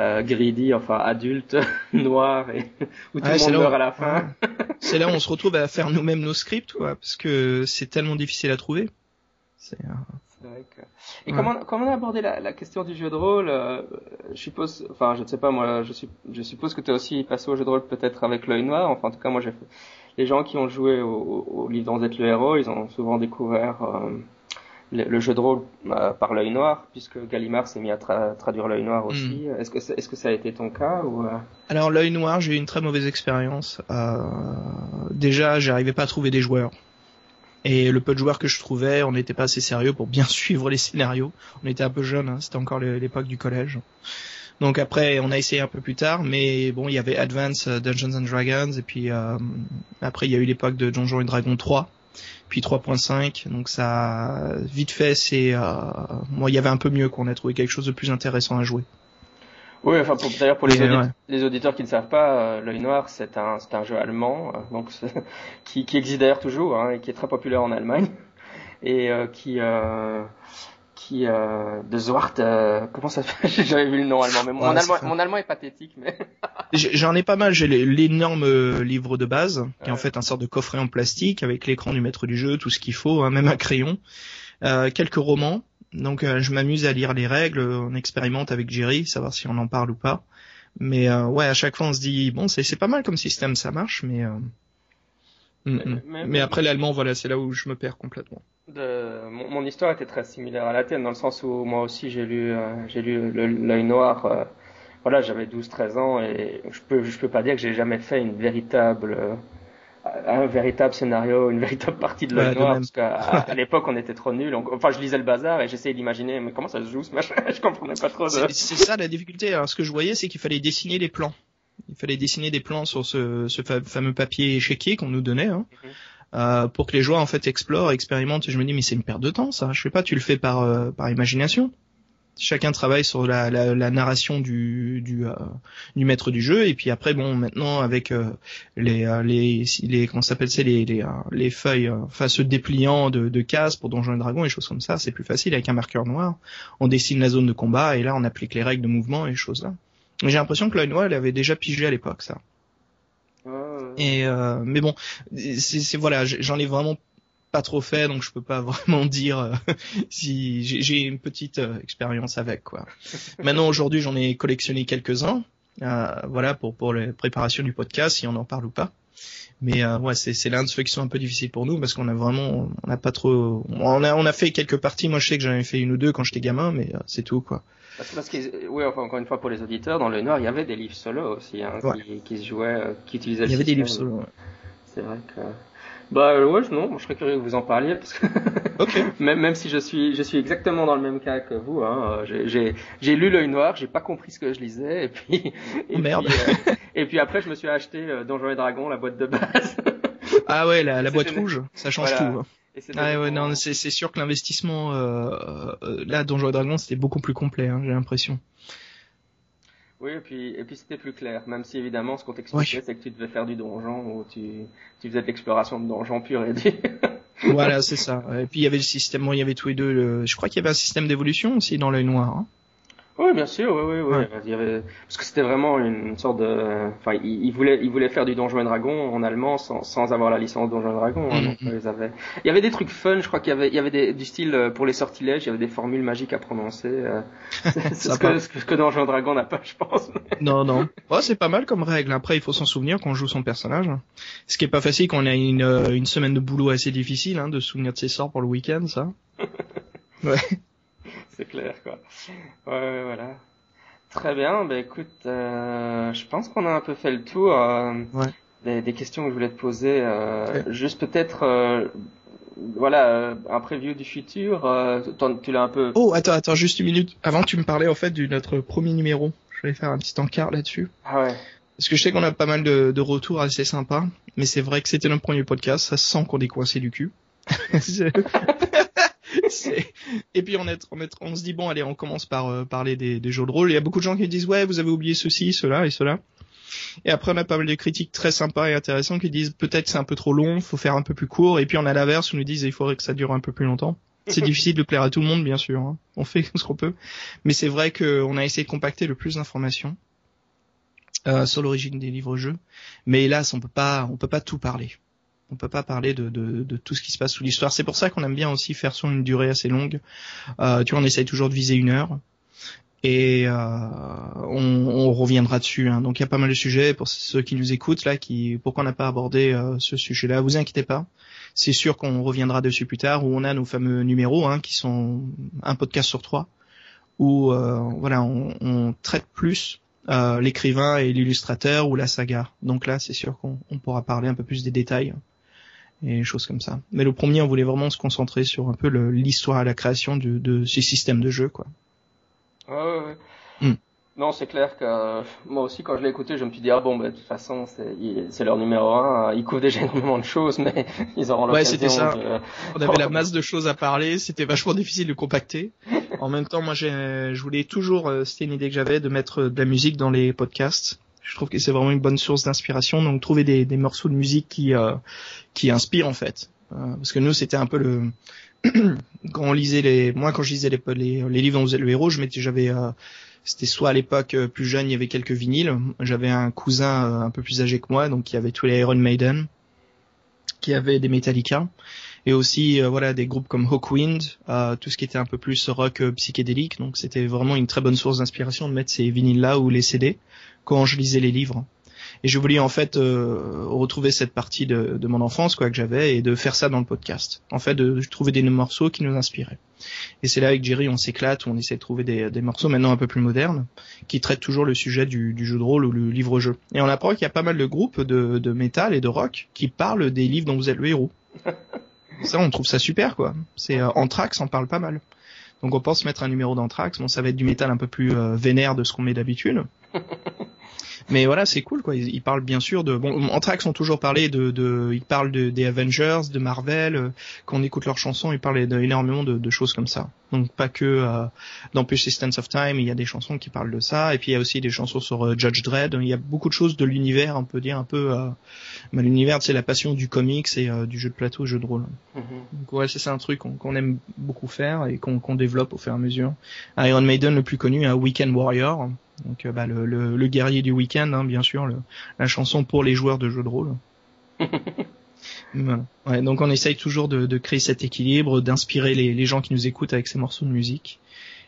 euh, greedy, enfin adulte, noir, et où tout le monde meurt à la fin? C'est là où on se retrouve à faire nous-mêmes nos scripts, quoi, parce que c'est tellement difficile à trouver. C'est. Et comment, comment on a abordé la, la, question du jeu de rôle euh, Je suppose, enfin, je ne sais pas, moi, je, je suppose que tu es aussi passé au jeu de rôle peut-être avec l'œil noir. Enfin, en tout cas, moi, j'ai fait... les gens qui ont joué au, au, livre dans le héros, ils ont souvent découvert euh, le, jeu de rôle euh, par l'œil noir, puisque Gallimard s'est mis à traduire l'œil noir aussi. Hmm. Est-ce que, est-ce que ça a été ton cas ou Alors, l'œil noir, j'ai eu une très mauvaise expérience. déjà, j'arrivais pas à trouver des joueurs. Et le peu de joueurs que je trouvais, on n'était pas assez sérieux pour bien suivre les scénarios. On était un peu jeunes, hein, c'était encore l'époque du collège. Donc après, on a essayé un peu plus tard, mais bon, il y avait Advance euh, Dungeons and Dragons, et puis euh, après il y a eu l'époque de Donjons et Dragons 3, puis 3.5. Donc ça, vite fait, c'est, euh, moi, il y avait un peu mieux qu'on a trouvé quelque chose de plus intéressant à jouer. Oui, enfin d'ailleurs pour les, les, auditeurs qui ne savent pas, euh, l'œil noir c'est un c'est un jeu allemand euh, donc qui, qui existe d'ailleurs toujours hein, et qui est très populaire en Allemagne. et qui qui de Zwart comment ça fait j'avais vu le nom allemand mais mon, allemand mon allemand est pathétique mais j'en ai pas mal j'ai l'énorme livre de base qui est en fait un sort de coffret en plastique avec l'écran du maître du jeu tout ce qu'il faut hein, même un crayon quelques romans donc je m'amuse à lire les règles on expérimente avec Jerry savoir si on en parle ou pas mais euh, ouais, à chaque fois on se dit bon, c'est c'est pas mal comme système, ça marche, mais euh... Mm, mm. mais, après l'allemand, voilà, c'est là où je me perds complètement. De... Mon, mon, histoire était très similaire à la tienne, dans le sens où moi aussi j'ai lu euh, j'ai lu l'œil noir. Euh, voilà, j'avais 12-13 ans et je peux je peux pas dire que j'ai jamais fait une véritable un véritable scénario, une véritable partie de l'œil noir, parce qu'à l'époque on était trop nuls. Enfin, je lisais le bazar et j'essayais d'imaginer, mais comment ça se joue ce machin Je comprenais pas trop. C'est ça la difficulté. Alors, ce que je voyais, c'est qu'il fallait dessiner les plans. Il fallait dessiner des plans sur ce, ce fameux papier échiquier qu'on nous donnait. Hein. Mhm. Euh, pour que les joueurs en fait explorent, expérimentent. Je me dis mais c'est une perte de temps ça. Je sais pas, tu le fais par euh, par imagination chacun travaille sur la, la, la narration du du, euh, du, maître du jeu. Et puis après bon maintenant avec euh, les euh, les les comment s'appelle c'est les les, les feuilles enfin ce dépliant de, de cases pour donjons et dragons et choses comme ça c'est plus facile. Avec un marqueur noir on dessine la zone de combat et là on applique les règles de mouvement et choses là. J'ai l'impression que l'œil noir elle avait déjà pigé à l'époque ça. Et mais bon c'est voilà j'en ai vraiment pas trop fait, donc je peux pas vraiment dire euh, si j'ai une petite euh, expérience avec quoi. Maintenant aujourd'hui j'en ai collectionné quelques-uns, euh, voilà pour pour les préparations du podcast si on en parle ou pas. Mais ouais c'est c'est l'un de ceux qui sont un peu difficiles pour nous parce qu'on a vraiment on n'a pas trop on a on a fait quelques parties. Moi je sais que j'en ai fait une ou deux quand j'étais gamin, mais c'est tout quoi. Parce, que, oui, enfin, encore une fois pour les auditeurs, dans le Noir, il y avait des livres solo aussi, hein, qui, qui, se jouaient, qui utilisaient. Il y avait des livres solo. C'est vrai que. Bah euh, ouais, non, je serais curieux que vous en parliez parce que même, même si je suis je suis exactement dans le même cas que vous, hein, euh, j'ai j'ai lu l'œil noir, j'ai pas compris ce que je lisais et puis et Merde. Puis, euh, et puis après je me suis acheté euh, Donjons et Dragons, la boîte de base. ah ouais, la, la boîte rouge, ça change tout. Hein. Ah ouais, non, c'est c'est sûr que l'investissement euh, là Donjons et Dragons c'était beaucoup plus complet, hein, j'ai l'impression. Oui, et puis, et puis c'était plus clair, même si évidemment ce qu'on t'expliquait, c'est que tu devais faire du donjon ou tu, tu faisais de l'exploration de donjon pur et dur. voilà, c'est ça. Et puis il y avait le système, bon, il y avait tous les deux, je crois qu'il y avait un système d'évolution aussi dans l'œil noir. Hein. Oui, bien sûr, oui, oui, oui. Il y avait... Parce que c'était vraiment une sorte de... Enfin, il, voulait, il voulait faire du Donjon et Dragon en allemand sans, sans avoir la licence Donjon et Dragon. Hein, donc, mm-hmm. ils avaient... Il y avait des trucs fun, je crois qu'il y avait, il y avait des, du style euh, pour les sortilèges, il y avait des formules magiques à prononcer. Euh... c'est ce, que, ce que Donjon et Dragon n'a pas, je pense. non, non. Oh, c'est pas mal comme règle. Après, il faut s'en souvenir quand on joue son personnage. Ce qui est pas facile quand on a une, euh, une semaine de boulot assez difficile, hein, de souvenir de ses sorts pour le week-end, ça. ouais. C'est clair, quoi. Ouais, ouais, voilà. Très bien, bah écoute, euh, je pense qu'on a un peu fait le tour euh, des, des, questions que je voulais te poser. Euh, Juste peut-être, euh, voilà, euh, un preview du futur. Euh, tu l'as un peu. Oh, attends, attends, juste une minute. Avant, tu me parlais en fait de notre premier numéro. Je vais faire un petit encart là-dessus. Ah ouais. Parce que je sais qu'on a pas mal de, de retours assez sympas, mais c'est vrai que c'était notre premier podcast. Ça sent qu'on est coincé du cul. et puis on, est, on, est, on se dit bon allez on commence par euh, parler des, des, jeux de rôle. Il y a beaucoup de gens qui disent ouais vous avez oublié ceci, cela et cela. Et après on a pas mal de critiques très sympas et intéressantes qui disent peut-être c'est un peu trop long, faut faire un peu plus court. Et puis on a l'inverse où nous disent il faudrait que ça dure un peu plus longtemps. C'est difficile de plaire à tout le monde bien sûr. Hein. On fait ce qu'on peut, mais c'est vrai qu'on a essayé de compacter le plus d'informations. Euh, sur l'origine des livres-jeux, mais hélas on peut pas, on peut pas tout parler on peut pas parler de, tout ce qui se passe sous l'histoire. C'est pour ça qu'on aime bien aussi faire sur une durée assez longue. Euh, tu vois, on essaye toujours de viser une heure. Et euh, on, reviendra dessus. Hein. Donc il y a pas mal de sujets pour ceux qui nous écoutent là, qui pourquoi on n'a pas abordé euh, ce sujet-là. Vous inquiétez pas, c'est sûr qu'on reviendra dessus plus tard. Où on a nos fameux numéros, hein, qui sont un podcast sur trois, où euh, voilà, on, traite plus l'écrivain et l'illustrateur ou la saga. Donc là, c'est sûr qu'on pourra parler un peu plus des détails et choses comme ça. Mais le premier, on voulait vraiment se concentrer sur un peu l'histoire la création de, de ces systèmes de jeu, quoi. Ouais, ouais, ouais. Hmm. Non, c'est clair que euh, moi aussi, quand je l'ai écouté, je me suis dit ah bon, bah, de toute façon, c'est leur numéro un. Ils couvrent déjà énormément de choses, mais ils auront l'occasion. Ouais, c'était ça. On avait la masse de choses à parler. C'était vachement difficile de compacter. en même temps, moi, je voulais toujours, euh, c'était une idée que j'avais, de mettre de la musique dans les podcasts. Je trouve que c'est vraiment une bonne source d'inspiration. Donc trouver des, des, morceaux de musique qui euh, qui inspirent en fait. Euh, parce que nous c'était un peu le quand on lisait les, moi quand je lisais les, les, livres dont vous le héros, je m'étais, j'avais, euh, c'était soit à l'époque plus jeune, il y avait quelques vinyles. J'avais un cousin un peu plus âgé que moi, donc il y avait tous les Iron Maiden, qui avait des Metallica, et aussi voilà des groupes comme Hawkwind, tout ce qui était un peu plus rock psychédélique. Donc c'était vraiment une très bonne source d'inspiration de mettre ces vinyles là ou les CD quand je lisais les livres et je voulais en fait euh, retrouver cette partie de, de, mon enfance quoi que j'avais et de faire ça dans le podcast. En fait, de, trouver des morceaux qui nous inspiraient. Et c'est là avec Jerry on s'éclate, on essaie de trouver des, des, morceaux maintenant un peu plus modernes qui traitent toujours le sujet du, du jeu de rôle ou le livre-jeu. Et on apprend qu'il y a pas mal de groupes de, de métal et de rock qui parlent des livres dont vous êtes le héros. ça, on trouve ça super quoi. C'est euh, Anthrax en parle pas mal. Donc on pense mettre un numéro d'Anthrax. Bon, ça va être du métal un peu plus euh, vénère de ce qu'on met d'habitude. Mais voilà, c'est cool quoi. Ils, parlent bien sûr de bon, Anthrax ont toujours parlé de, de ils parlent de, des Avengers, de Marvel. Euh, quand on écoute leurs chansons, ils parlent énormément de, de, choses comme ça. Donc pas que euh, dans Persistence of Time, il y a des chansons qui parlent de ça. Et puis il y a aussi des chansons sur euh, Judge Dredd. Il y a beaucoup de choses de l'univers, on peut dire un peu. Euh, l'univers, c'est la passion du comics et du jeu de plateau, jeu de rôle. Mm-hmm. Donc ouais, c'est un truc qu'on aime beaucoup faire et qu'on développe au fur et à mesure. Iron Maiden, le plus connu, un Weekend Warrior donc euh, bah, le, le, le, guerrier du week-end, hein, bien sûr, le, la chanson pour les joueurs de jeux de rôle. voilà. ouais, donc on essaye toujours de, de créer cet équilibre, d'inspirer les, les, gens qui nous écoutent avec ces morceaux de musique.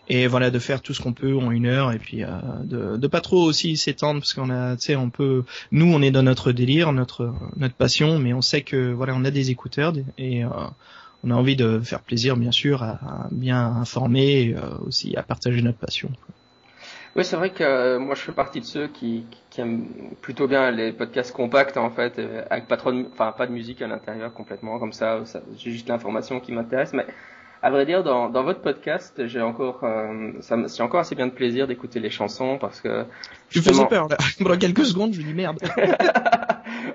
Et voilà, de faire tout ce qu'on peut en une heure et puis euh, de, de pas trop aussi s'étendre parce qu'on a, tu sais, on peut, nous on est dans notre délire, notre notre passion, mais on sait que voilà, on a des écouteurs et euh, on a envie de faire plaisir bien sûr à, à bien informer et, euh, aussi à partager notre passion. Oui, c'est vrai que euh, moi je fais partie de ceux qui, qui, aiment plutôt bien les podcasts compacts en fait, euh, avec pas trop, de, enfin pas de musique à l'intérieur complètement comme ça. ça j'ai juste l'information qui m'intéresse, mais à vrai dire, dans, dans votre podcast, j'ai encore, euh, ça, j'ai encore assez bien de plaisir d'écouter les chansons parce que. Tu me faisais peur là. Pendant quelques secondes, je me dis merde.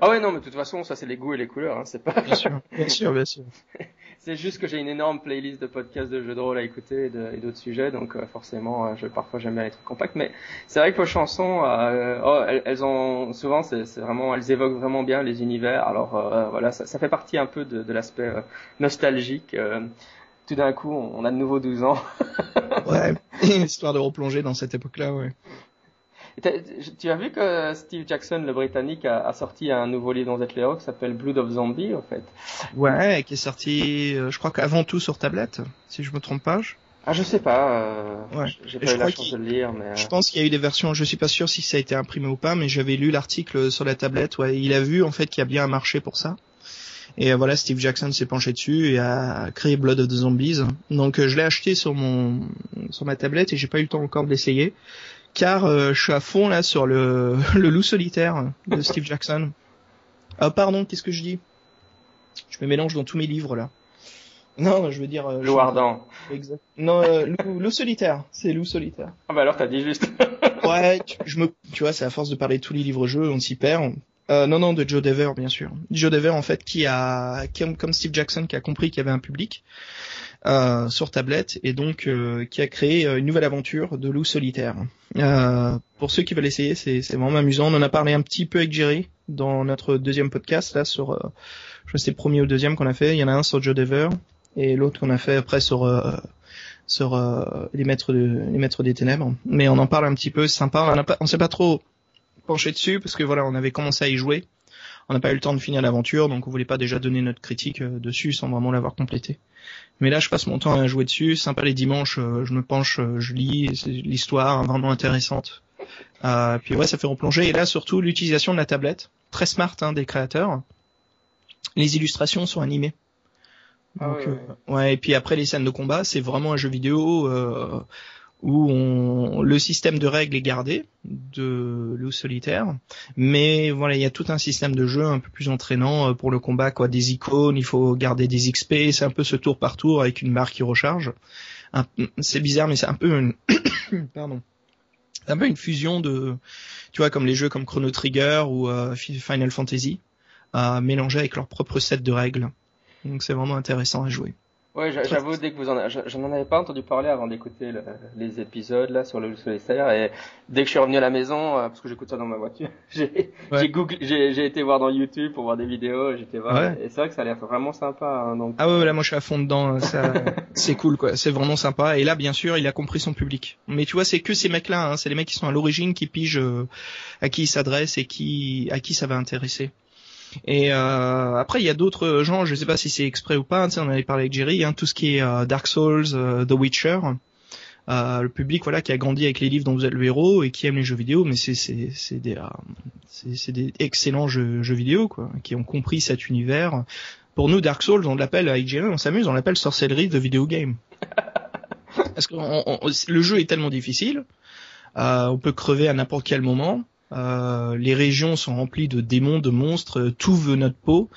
ah ouais non, mais de toute façon, ça c'est les goûts et les couleurs, hein, c'est pas. Bien sûr, bien sûr, bien sûr. c'est juste que j'ai une énorme playlist de podcasts de jeux de rôle à écouter et, d'autres sujets, donc euh, forcément, euh, je, parfois j'aime bien les trucs compacts. Mais c'est vrai que vos chansons, euh, oh, elles, ont souvent, c'est, vraiment, elles évoquent vraiment bien les univers. Alors voilà, ça, fait partie un peu de, de l'aspect nostalgique tout d'un coup, on a de nouveau 12 ans. ouais, histoire de replonger dans cette époque-là, ouais. Tu as vu que Steve Jackson, le Britannique, a, sorti un nouveau livre dans les qui s'appelle Blood of Zombie, en fait. Ouais, qui est sorti, euh, je crois qu'avant tout sur tablette, si je me trompe pas. Ah, je sais pas. Euh, ouais. J'ai pas eu la chance de le lire, mais. Je pense qu'il y a eu des versions. Je suis pas sûr si ça a été imprimé ou pas, mais j'avais lu l'article sur la tablette. Ouais, il a vu en fait qu'il y a bien un marché pour ça. Et voilà, Steve Jackson s'est penché dessus et a créé Blood of the Zombies. Donc euh, je l'ai acheté sur mon sur ma tablette et j'ai pas eu le temps encore de l'essayer car euh, je suis à fond là sur le le loup solitaire de Steve Jackson. Ah pardon, qu'est-ce que je dis? Je me mélange dans tous mes livres là. Non, je veux dire. Euh, loup ardent. Exact. Non, loup, solitaire. C'est loup solitaire. Ah bah alors t'as dit juste. ouais, tu, je me, tu vois, c'est à force de parler de tous les livres-jeux, on s'y perd. Euh, non, non, de Joe Dever, bien sûr. Joe Dever, en fait, qui a, qui, comme Steve Jackson, qui a compris qu'il y avait un public euh, sur tablette et donc euh, qui a créé euh, une nouvelle aventure de loup solitaire. Euh, pour ceux qui veulent essayer, c'est, c'est vraiment amusant. On en a parlé un petit peu avec Jerry dans notre deuxième podcast là sur, euh, je sais premier ou deuxième qu'on a fait. Il y en a un sur Joe Dever et l'autre qu'on a fait après sur sur les maîtres de, les maîtres des ténèbres. Mais on en parle un petit peu, c'est sympa. On, a on sait pas trop penché dessus parce que voilà, on avait commencé à y jouer. On n'a pas eu le temps de finir l'aventure, donc on voulait pas déjà donner notre critique euh, dessus sans vraiment l'avoir complété. Mais là, je passe mon temps à jouer dessus. Sympa les dimanches, euh, je me penche, euh, je lis l'histoire vraiment intéressante. Euh, puis ouais, ça fait replonger. Et là, surtout l'utilisation de la tablette, très smart hein, des créateurs. Les illustrations sont animées. Ah donc, ouais, et puis après les scènes de combat, c'est vraiment un jeu vidéo. Euh, où on, le système de règles est gardé de loup solitaire, mais voilà, il y a tout un système de jeu un peu plus entraînant euh, pour le combat, quoi, des icônes, il faut garder des XP, c'est un peu ce tour par tour avec une barre qui recharge. C'est bizarre, mais c'est un peu une, pardon, un peu une fusion de, tu vois, comme les jeux comme Chrono Trigger ou euh, Final Fantasy, à mélanger avec leur propre set de règles. Donc c'est vraiment intéressant à jouer. Ouais, j'avoue, dès que vous en, je, n'en avais pas entendu parler avant d'écouter les épisodes là sur le solitaire et dès que je suis revenu à la maison, euh, parce que j'écoute ça dans ma voiture, j'ai j'ai été voir dans YouTube pour voir des vidéos, j'étais voir, et c'est vrai que ça a l'air vraiment sympa. Hein, donc. Ah ouais, là moi je suis à fond dedans, ça, c'est cool quoi, c'est vraiment sympa. Et là bien sûr, il a compris son public. Mais tu vois, c'est que ces mecs-là, hein, c'est les mecs qui sont à l'origine qui pigent euh, à qui il s'adresse et qui à qui ça va intéresser. Et euh, après, il y a d'autres gens, je sais pas si c'est exprès ou pas, on avait parlé avec Jerry, hein, tout ce qui est euh, Dark Souls, euh, The Witcher, le public voilà qui a grandi avec les livres dont vous êtes le héros et qui aime les jeux vidéo, mais c'est c'est c'est des c'est des excellents jeux, jeux vidéo quoi, qui ont compris cet univers. Pour nous, Dark Souls, on l'appelle avec Jerry, on s'amuse, on l'appelle sorcellerie de video game. Parce que le jeu est tellement difficile, on peut crever à n'importe quel moment. Euh, les régions sont remplies de démons, de monstres, tout veut notre peau.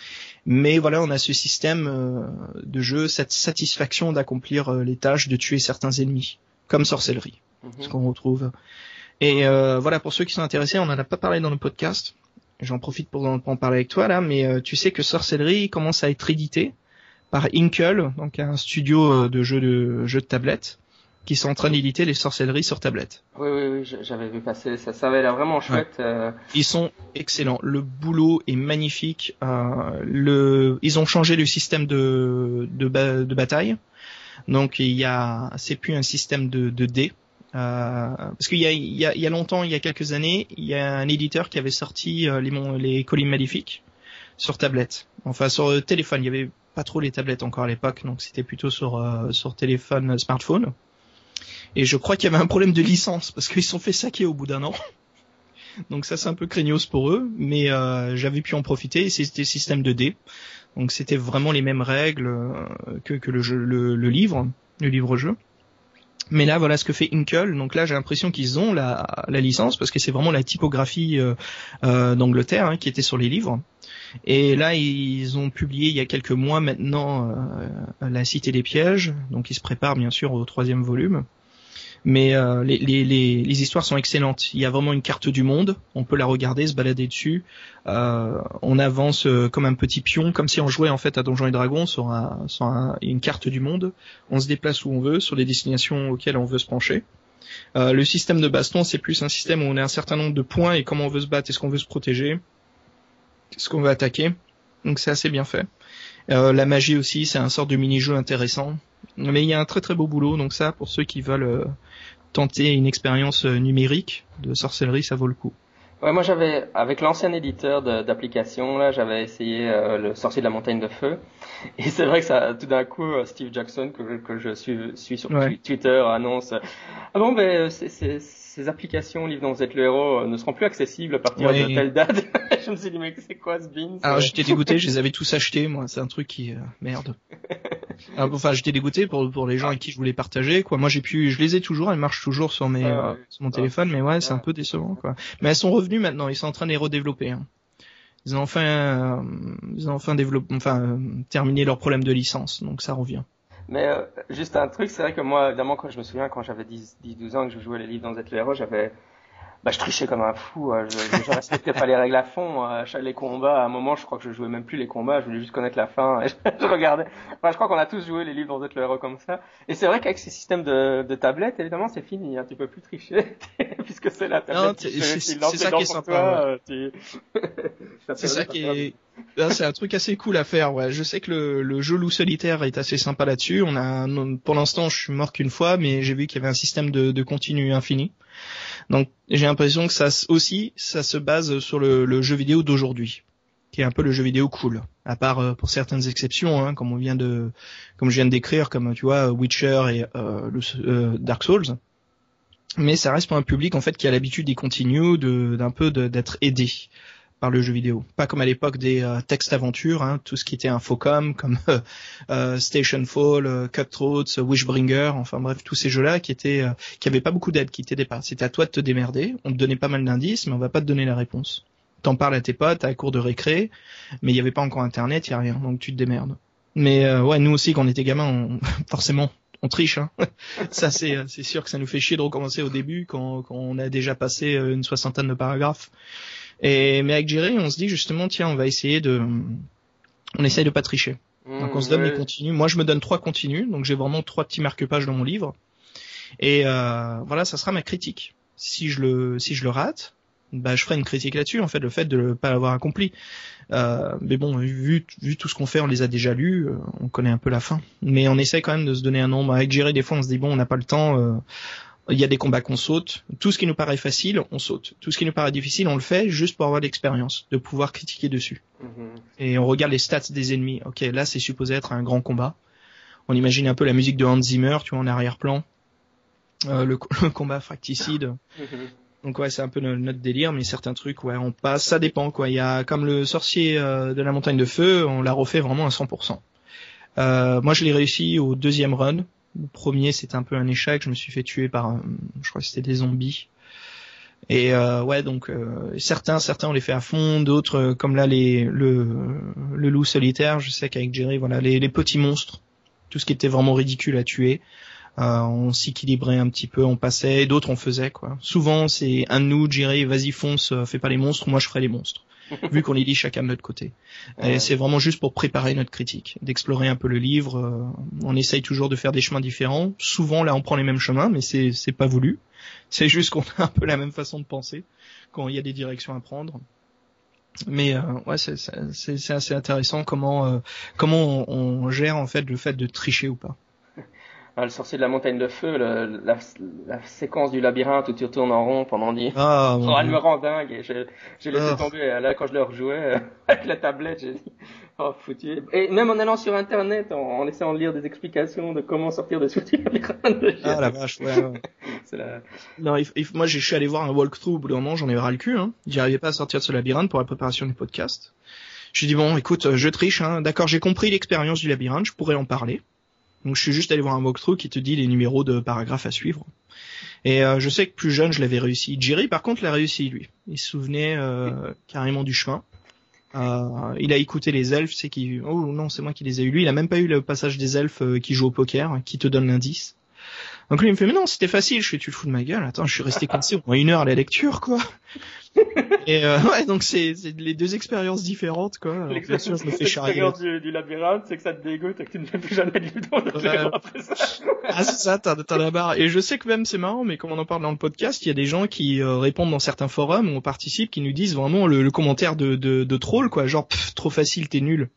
Mais voilà, on a ce système euh, de jeu, cette satisfaction d'accomplir euh, les tâches, de tuer certains ennemis, comme sorcellerie, mhm. ce qu'on retrouve. Et voilà, pour ceux qui sont intéressés, on n'en a pas parlé dans le podcast. J'en profite pour en, parler avec toi là, mais tu sais que sorcellerie commence à être édité par Inkle, donc un studio de jeux de jeux de tablette qui sont en train d'éditer les sorcelleries sur tablette. Oui, oui, oui, j'avais vu passer ça. Ça avait l'air vraiment chouette. Euh. Ils sont excellents. Le boulot est magnifique. Euh, le, ils ont changé le système de de, de bataille. Donc il y a, c'est plus un système de, de dés. Euh, parce qu'il y a, il y, a, il y a longtemps, il y a quelques années, il y a un éditeur qui avait sorti euh, les, les collines maléfiques sur tablette. Enfin sur téléphone. Il y avait pas trop les tablettes encore à l'époque, donc c'était plutôt sur sur téléphone, smartphone. Et je crois qu'il y avait un problème de licence parce qu'ils se sont fait saquer au bout d'un an. Donc ça c'est un peu craignos pour eux, mais euh, j'avais pu en profiter. C'était système de d donc c'était vraiment les mêmes règles euh, que, que le, jeu, le, livre, le livre-jeu. Mais là, voilà ce que fait Inkle. Donc là, j'ai l'impression qu'ils ont la, la, licence parce que c'est vraiment la typographie euh, euh d'Angleterre hein, qui était sur les livres. Et là, ils ont publié il y a quelques mois maintenant euh, La Cité des Pièges. Donc ils se préparent bien sûr au troisième volume mais euh, les, les, les, histoires sont excellentes. Il y a vraiment une carte du monde, on peut la regarder, se balader dessus. Euh, on avance euh, comme un petit pion, comme si on jouait en fait à Donjons et Dragons sur, un, sur une carte du monde. On se déplace où on veut, sur les destinations auxquelles on veut se pencher. Euh, le système de baston, c'est plus un système où on a un certain nombre de points et comment on veut se battre, est-ce qu'on veut se protéger, est-ce qu'on veut attaquer. Donc c'est assez bien fait. Euh, la magie aussi, c'est un sort de mini-jeu intéressant. Mais il y a un très très beau boulot, donc ça, pour ceux qui veulent euh, tenter une expérience euh, numérique de sorcellerie, ça vaut le coup. Ouais, moi j'avais avec l'ancien éditeur d'application là, j'avais essayé le Sorcier de la montagne de feu, et c'est vrai que ça, tout d'un coup, Steve Jackson que, que je suis, suis sur Twitter annonce ah bon ben ces applications livres dont vous êtes le héros euh, ne seront plus accessibles à partir de telle date. je me suis dit mais c'est quoi ce beans Alors j'étais dégoûté, je les avais tous achetés moi, c'est un truc qui euh, merde. Enfin j'étais dégoûté pour pour les gens avec qui je voulais partager quoi. Moi j'ai pu je les ai toujours, elles marchent toujours sur mes euh, sur mon téléphone mais ouais, c'est un peu décevant quoi. Mais elles sont revenues maintenant, ils sont en train de les redévelopper. Hein. Ils ont enfin ils ont enfin développé enfin terminé leur problème de licence donc ça revient. Mais euh, juste un truc, c'est vrai que moi, évidemment, quand je me souviens, quand j'avais 10-12 ans que je jouais les livres dans Z héros, j'avais bah, je trichais comme un fou. Hein. Je, je respectais pas les règles à fond. Hein. Les combats, à un moment, je crois que je jouais même plus les combats. Je voulais juste connaître la fin. Et je, regardais. Enfin, je crois qu'on a tous joué les livres dans le héros comme ça. Et c'est vrai qu'avec ces systèmes de, de tablettes, évidemment, c'est fini. Hein. Tu peux plus tricher puisque c'est la tablette. C'est ça qui est sympa. c'est ça qui est. C'est un truc assez cool à faire. Ouais, je sais que le, le jeu loup solitaire est assez sympa là-dessus. On a, pour l'instant, je suis mort qu'une fois, mais j'ai vu qu'il y avait un système de, de continu infini. Donc j'ai l'impression que ça aussi, ça se base sur le, jeu vidéo d'aujourd'hui, qui est un peu le jeu vidéo cool, à part euh, pour certaines exceptions, hein, comme on vient de, comme je viens de décrire, comme tu vois Witcher et euh, euh, Dark Souls. Mais ça reste pour un public en fait qui a l'habitude des continue, d'un peu d'être aidé par le jeu vidéo. Pas comme à l'époque des euh, textes aventures, hein, tout ce qui était infocom comme euh, euh Station Fall, euh, Cutthroats, Wishbringer, enfin bref tous ces jeux-là qui étaient qui avaient pas beaucoup d'aide, qui étaient pas. C'était à toi de te démerder. On te donnait pas mal d'indices, mais on va pas te donner la réponse. T'en parles à tes potes à la de récré, mais il y avait pas encore internet, il y a rien, donc tu te démerdes. Mais ouais, nous aussi quand on était gamins, on... forcément on triche. Hein. ça c'est c'est sûr que ça nous fait chier de recommencer au début quand on a déjà passé une soixantaine de paragraphes. Et mais avec Jerry, on se dit justement tiens, on va essayer de on essaye de pas tricher. Mmh, donc on se donne des continues. Moi je me donne trois continues, donc j'ai vraiment trois petits marque-pages dans mon livre. Et euh, voilà, ça sera ma critique. Si je le si je le rate, bah je ferai une critique là-dessus en fait, le fait de ne pas l'avoir accompli. Euh, mais bon, vu vu tout ce qu'on fait, on les a déjà lus, euh, on connaît un peu la fin. Mais on essaie quand même de se donner un nombre. Avec Jerry, des fois, on se dit bon, on n'a pas le temps. Euh, il y a des combats qu'on saute. Tout ce qui nous paraît facile, on saute. Tout ce qui nous paraît difficile, on le fait juste pour avoir l'expérience, de pouvoir critiquer dessus. Mm-hmm. Et on regarde les stats des ennemis. Ok, là c'est supposé être un grand combat. On imagine un peu la musique de Hans Zimmer, tu vois, en arrière-plan. Euh, le, combat fracticide. Mm-hmm. Donc ouais, c'est un peu notre délire, mais certains trucs, ouais, on passe, ça dépend quoi. Il y a comme le sorcier euh, de la montagne de feu, on l'a refait vraiment à 100%. Euh, moi, je l'ai réussi au deuxième run. Le premier, c'était un peu un échec. Je me suis fait tuer par, je crois que c'était des zombies. Et euh, ouais, donc euh, certains, certains on les fait à fond, d'autres euh, comme là les le loup solitaire. Je sais qu'avec Jerry, voilà les, les petits monstres, tout ce qui était vraiment ridicule à tuer. Euh, on s'équilibrait un petit peu, on passait, d'autres on faisait quoi. Souvent c'est un de nous, Jerry, vas-y fonce, fais pas les monstres, moi je ferai les monstres. vu qu'on les lit chacun de notre côté. Et c'est vraiment juste pour préparer notre critique, d'explorer un peu le livre. Euh, on essaye toujours de faire des chemins différents. Souvent là, on prend les mêmes chemins, mais c'est c'est pas voulu. C'est juste qu'on a un peu la même façon de penser quand il y a des directions à prendre. Mais euh, ouais, c'est c'est assez intéressant comment euh, comment on, on gère en fait le fait de tricher ou pas. Ah, le sorcier de la montagne de feu, le, la, la, séquence du labyrinthe où tu retournes en rond pendant 10 ah, oh, elle me rend dingue et j'ai laissé ah. tomber là quand je le rejouais avec la tablette j'ai dit oh foutu et même en allant sur internet en, essayant de lire des explications de comment sortir de ce labyrinthe ah la vache ouais, ouais. la... non moi je suis allé voir un walkthrough au bout d'un moment j'en ai ras le cul hein. j'arrivais pas à sortir de ce labyrinthe pour la préparation du podcast j'ai dit bon écoute je triche hein. d'accord j'ai compris l'expérience du labyrinthe je pourrais en parler donc je suis juste allé voir un walkthrough qui te dit les numéros de paragraphes à suivre. Et euh, je sais que plus jeune, je l'avais réussi. Jerry, par contre, l'a réussi lui. Il se souvenait euh, carrément du chemin. Euh, il a écouté les elfes, c'est qui. Oh non, c'est moi qui les ai eu. Lui, il a même pas eu le passage des elfes qui jouent au poker, qui te donne l'indice. Donc lui, il me fait mais non, c'était facile. Je fais tu le fous de ma gueule. Attends, je suis resté coincé au moins une heure à la lecture, quoi. Et euh, ouais, donc c'est les deux expériences différentes quoi. bien sûr, je me fais charrier. L'expérience du, du, labyrinthe, c'est que ça te dégoûte et que tu ne fais plus jamais après ça. ah c'est ça, t'as as la barre. Et je sais que même c'est marrant, mais comme on en parle dans le podcast, il y a des gens qui euh, répondent dans certains forums où on participe, qui nous disent vraiment le, le commentaire de, de, de troll quoi, genre trop facile, t'es nul.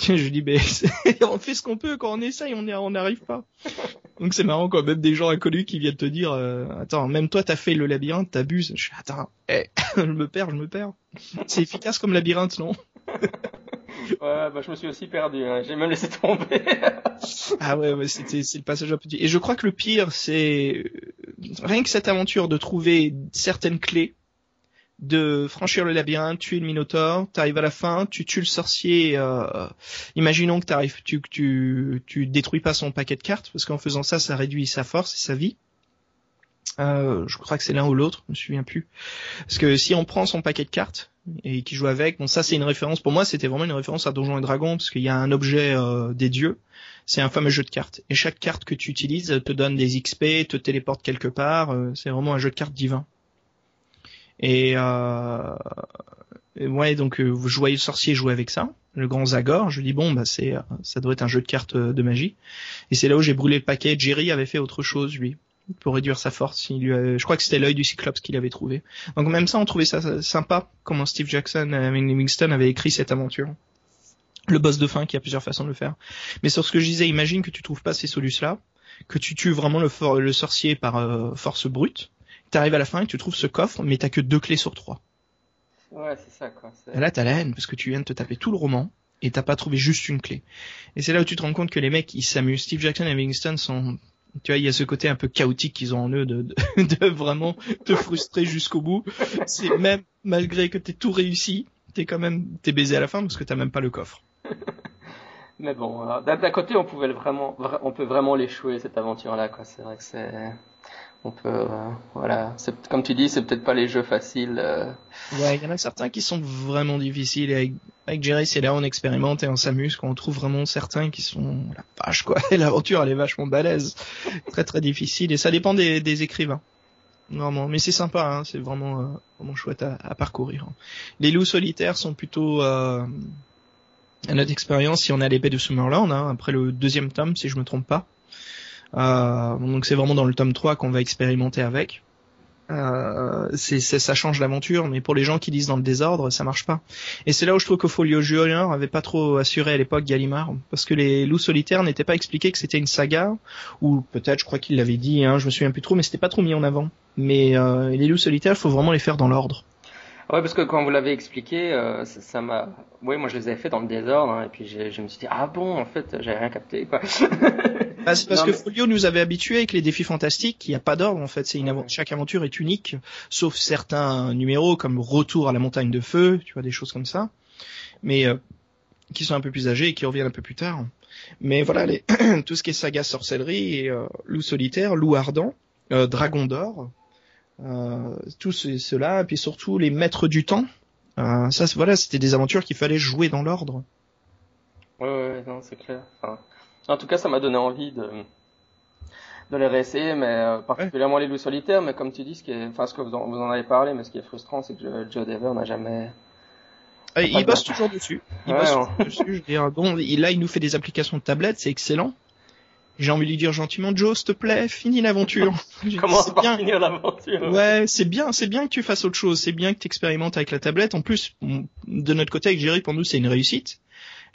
Je dis, mais on fait ce qu'on peut quand on essaye, on n'y arrive pas. Donc c'est marrant quoi, même des gens inconnus qui viennent te dire, euh, attends, même toi t'as fait le labyrinthe, t'abuses. Je suis, attends, eh, je me perds, je me perds. C'est efficace comme labyrinthe, non? Ouais, bah je me suis aussi perdu. Hein. J'ai même laissé tomber. ah ouais, ouais c'était c'est le passage un petit. Et je crois que le pire, c'est euh, rien que cette aventure de trouver certaines clés de franchir le labyrinthe, tuer le Minotaure, t'arrives à la fin, tu tues le sorcier. Euh, imaginons que t'arrives, tu, tu, tu détruis pas son paquet de cartes, parce qu'en faisant ça, ça réduit sa force et sa vie. Euh, je crois que c'est l'un ou l'autre, je me souviens plus. Parce que si on prend son paquet de cartes et qu'il joue avec, bon ça c'est une référence. Pour moi, c'était vraiment une référence à Donjons et Dragons parce qu'il y a un objet euh, des dieux. C'est un fameux jeu de cartes. Et chaque carte que tu utilises te donne des XP, te téléporte quelque part. C'est vraiment un jeu de cartes divin. Et, euh, ouais, donc euh, je voyais le sorcier jouer avec ça, le grand Zagor. Je dis bon, bah c'est, ça doit être un jeu de cartes euh, de magie. Et c'est là où j'ai brûlé le paquet. Jerry avait fait autre chose lui pour réduire sa force. Il lui je crois que c'était l'œil du Cyclope qu'il avait trouvé. Donc même ça, on trouvait ça sympa comment Steve Jackson et Livingston avaient écrit cette aventure. Le boss de fin qui a plusieurs façons de le faire. Mais sur ce que je disais, imagine que tu trouves pas ces solutions-là, que tu tues vraiment le, sorcier par euh, force brute, t'arrives à la fin et tu trouves ce coffre, mais t'as que deux clés sur trois. Ouais, c'est ça, quoi. Là, t'as la haine, parce que tu viens de te taper tout le roman, et t'as pas trouvé juste une clé. Et c'est là où tu te rends compte que les mecs, ils s'amusent. Steve Jackson et Livingston sont, tu vois, il y a ce côté un peu chaotique qu'ils ont en eux de, de, vraiment te frustrer jusqu'au bout. C'est même, malgré que t'aies tout réussi, t'es quand même, t'es baisé à la fin parce que t'as même pas le coffre. Mais bon, d'un côté, on pouvait vraiment, on peut vraiment l'échouer cette aventure-là, quoi. C'est vrai que c'est, on peut euh, voilà. C'est comme tu dis c'est peut-être pas les jeux faciles euh. ouais il y en a certains qui sont vraiment difficiles et avec, avec Jerry c'est là on expérimente et on s'amuse quand on trouve vraiment certains qui sont la vache quoi. L'aventure elle est vachement balèze. Très très difficile et ça dépend des, des écrivains normalement. Mais c'est sympa hein, c'est vraiment euh, vraiment chouette à, à parcourir. Les loups solitaires sont plutôt à notre expérience si on à l'épée de Summerland, hein, après le deuxième tome, si je me trompe pas. Euh, donc c'est vraiment dans le tome 3 qu'on va expérimenter avec. Euh, c'est, ça change l'aventure, mais pour les gens qui lisent dans le désordre, ça marche pas. Et c'est là où je trouve que Folio Junior avait pas trop assuré à l'époque Gallimard, parce que les loups solitaires n'étaient pas expliqués que c'était une saga, ou peut-être, je crois qu'il l'avait dit, hein, je me souviens plus trop, mais c'était pas trop mis en avant. Mais euh, les loups solitaires, faut vraiment les faire dans l'ordre. Ouais, parce que quand vous l'avez expliqué, euh, ça m'a. Oui, moi je les avais fait dans le désordre, hein, et puis je me suis dit ah bon, en fait, j'avais rien capté quoi. Bah, c'est parce que Folio nous avait habitués avec les défis fantastiques, il n'y a pas d'ordre en fait. C'est une chaque aventure est unique, sauf certains numéros comme Retour à la montagne de feu, tu vois des choses comme ça, mais euh, qui sont un peu plus âgés et qui reviennent un peu plus tard. Mais voilà, les... tout ce qui est saga sorcellerie, et, euh, loup solitaire, loup ardent, euh, dragon d'or euh, tout cela, et puis surtout les maîtres du temps. Euh, ça, voilà, c'était des aventures qu'il fallait jouer dans l'ordre. Ouais, ouais, non, c'est clair. En tout cas, ça m'a donné envie de de les réessayer, mais euh, particulièrement les loups solitaires. Mais comme tu dis, ce qui est, enfin, ce que vous en, vous en avez parlé, mais ce qui est frustrant, c'est que Joe Dever n'a jamais il bosse toujours dessus. Il bosse toujours dessus. Je bon, là, il nous fait des applications de tablette, c'est excellent. J'ai envie de lui dire gentiment, Joe, s'il te plaît, finis l'aventure. Comment bien. finir l'aventure Ouais, c'est bien, c'est bien que tu fasses autre chose, c'est bien que tu expérimentes avec la tablette. En plus, de notre côté avec Jerry, pour nous, c'est une réussite.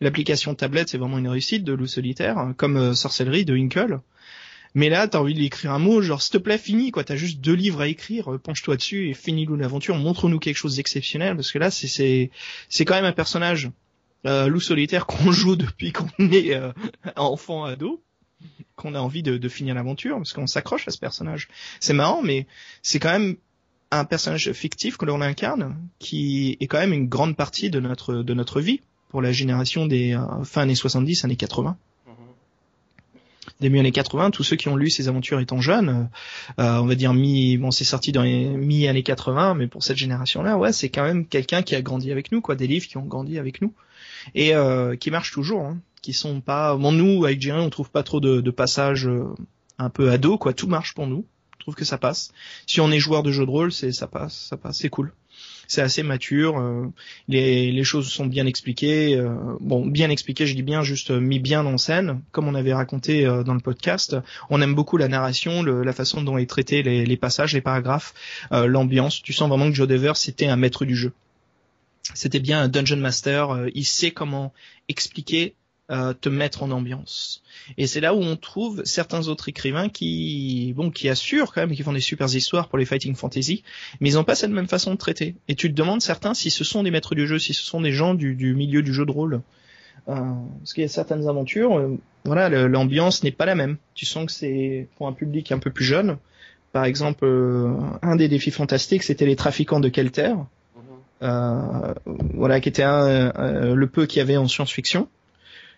L'application tablette, c'est vraiment une réussite de loup solitaire, hein, comme euh, sorcellerie de Hinkle. Mais là, t'as envie de lui écrire un mot, genre s'il te plaît, finis quoi. T'as juste deux livres à écrire, euh, penche-toi dessus et finis-nous l'aventure. Montre-nous quelque chose d'exceptionnel parce que là, c'est c'est c'est quand même un personnage euh, loup solitaire qu'on joue depuis qu'on est euh, enfant ado qu'on a envie de, finir l'aventure parce qu'on s'accroche à ce personnage. C'est marrant, mais c'est quand même un personnage fictif que l'on incarne qui est quand même une grande partie de notre de notre vie pour la génération des euh, fin années 70, années 80. Mm-hmm. Début années 80, tous ceux qui ont lu ces aventures étant jeunes, euh, on va dire mi, bon c'est sorti dans les mi années 80, mais pour cette génération-là, ouais, c'est quand même quelqu'un qui a grandi avec nous, quoi, des livres qui ont grandi avec nous et euh, qui marchent toujours. Hein qui sont pas. Bon, nous avec Jerry, on trouve pas trop de, de passages euh, un peu ado, quoi. Tout marche pour nous. Je trouve que ça passe. Si on est joueur de jeu de rôle, c'est ça passe, ça passe, c'est cool. C'est assez mature. Euh, les, les choses sont bien expliquées. Euh, bon, bien expliquées, je dis bien, juste mis bien en scène, comme on avait raconté dans le podcast. On aime beaucoup la narration, la façon dont est traité les, les passages, les paragraphes, l'ambiance. Tu sens vraiment que Joe Dever c'était un maître du jeu. C'était bien un dungeon master. il sait comment expliquer euh, te mettre en ambiance. Et c'est là où on trouve certains autres écrivains qui, bon, qui assurent quand même, qui font des super histoires pour les fighting fantasy, mais ils n'ont pas cette même façon de traiter. Et tu te demandes certains si ce sont des maîtres du jeu, si ce sont des gens du, du milieu du jeu de rôle. Euh, parce qu'il y a certaines aventures, euh, voilà, l'ambiance n'est pas la même. Tu sens que c'est pour un public un peu plus jeune. Par exemple, un des défis fantastiques, c'était les trafiquants de Kelter. Mhm. voilà, qui était un, le peu qu'il y avait en science-fiction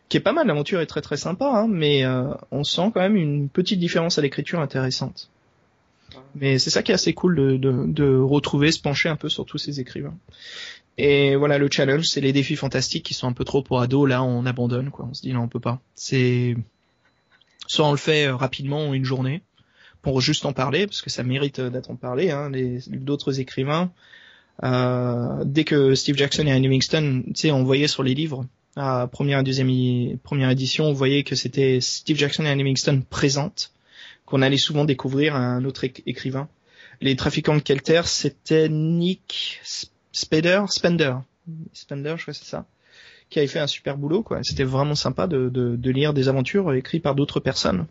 qui est pas mal. L'aventure est très très sympa, hein, mais euh, on sent quand même une petite différence à l'écriture intéressante. Mais c'est ça qui est assez cool de, de, de, retrouver, se pencher un peu sur tous ces écrivains. Et voilà, le challenge, c'est les défis fantastiques qui sont un peu trop pour ados. Là, on abandonne, quoi. On se dit non, on peut pas. C'est soit on le fait euh, rapidement une journée pour juste en parler, parce que ça mérite euh, d'être en parlé. Hein, d'autres écrivains. Euh, dès que Steve Jackson et Annie Livingston, tu sais, on voyait sur les livres à première et deuxième première édition, on voyait que c'était Steve Jackson et Annie Livingston présentes, qu'on allait souvent découvrir un autre écrivain. Les trafiquants de Kelter, c'était Nick Spader, Spender, Spender, je crois c'est ça, qui avait fait un super boulot, quoi. C'était vraiment sympa de, de, de, lire des aventures écrites par d'autres personnes.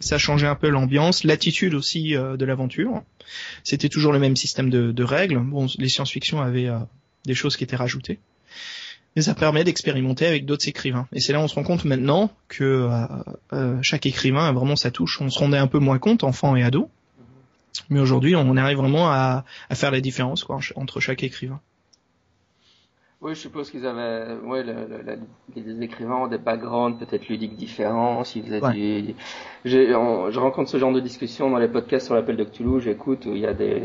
Ça changeait un peu l'ambiance, l'attitude aussi euh, de l'aventure. C'était toujours le même système de, de règles. Bon, les science-fiction avaient euh, des choses qui étaient rajoutées et ça permet d'expérimenter avec d'autres écrivains. Et c'est là où on se rend compte maintenant que euh, euh, chaque écrivain a vraiment sa touche. On se rendait un peu moins compte, enfant et ado, mais aujourd'hui on arrive vraiment à, à faire la différence entre chaque écrivain. Oui, je suppose qu'ils avaient, ouais, le, le, les écrivains ont des backgrounds peut-être ludiques différents. S'ils faisaient du, je rencontre ce genre de discussion dans les podcasts sur l'appel de Cthulhu. J'écoute où il y a des,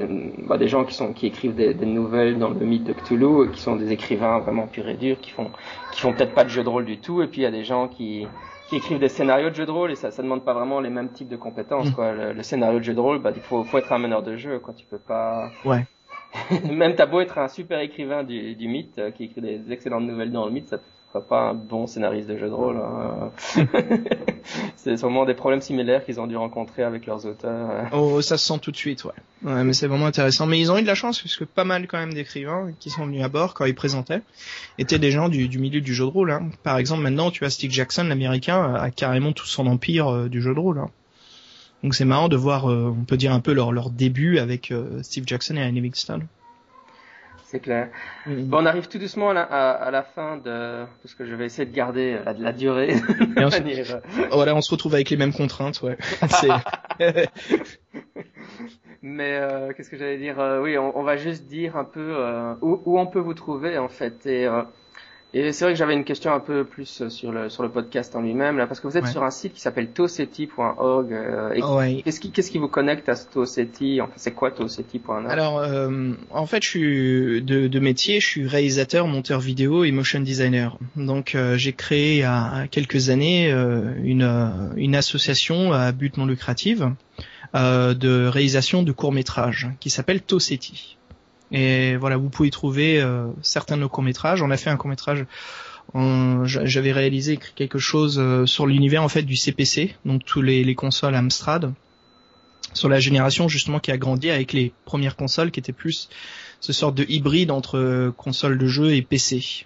bah, des gens qui sont qui écrivent des, des, nouvelles dans le mythe de Cthulhu, qui sont des écrivains vraiment purs et durs, qui font qui font peut-être pas de jeu de rôle du tout. Et puis il y a des gens qui qui écrivent des scénarios de jeu de rôle et ça ça demande pas vraiment les mêmes types de compétences. Mm. Quoi. Le, scénario de jeu de rôle, bah il faut faut être un meneur de jeu. Quoi. Tu peux pas. Ouais. Même t'as beau être un super écrivain du, du mythe, euh, qui écrit des excellentes nouvelles dans le mythe, ça sera pas un bon scénariste de jeu de rôle. Hein. c'est sûrement des problèmes similaires qu'ils ont dû rencontrer avec leurs auteurs. Oh, ça se sent tout de suite, ouais. Ouais, mais c'est vraiment intéressant. Mais ils ont eu de la chance parce que pas mal quand même d'écrivains qui sont venus à bord quand ils présentaient étaient des gens du, du milieu du jeu de rôle. Hein. Par exemple, maintenant, tu as Steve Jackson, l'américain, a carrément tout son empire euh, du jeu de rôle. Hein. Donc c'est marrant de voir, euh, on peut dire un peu leur, leur début avec euh, Steve Jackson et Annie Livingston. C'est clair. Bon, on arrive tout doucement à la, à, la fin de parce que je vais essayer de garder la, la durée. on se... voilà, on se retrouve avec les mêmes contraintes, ouais. Mais euh, qu'est-ce que j'allais dire Oui, on, on, va juste dire un peu où, où, on peut vous trouver en fait. Et et c'est vrai que j'avais une question un peu plus sur le sur le podcast en lui-même là parce que vous êtes sur un site qui s'appelle toseti.org. Euh, Qu'est-ce qui qu'est-ce qui vous connecte à Toseti Enfin, c'est quoi toseti.org Alors, euh, en fait, je suis de, de métier, je suis réalisateur, monteur vidéo et motion designer. Donc, euh, j'ai créé il y a quelques années euh, une une association à but non lucratif de réalisation de courts métrages qui s'appelle Toseti. Et voilà, vous pouvez trouver euh, certains de nos courts-métrages. On a fait un court-métrage j'avais réalisé quelque chose euh, sur l'univers en fait du CPC, donc tous les, les, consoles Amstrad, sur la génération justement qui a grandi avec les premières consoles qui étaient plus ce sorte de hybride entre euh, console de jeu et PC.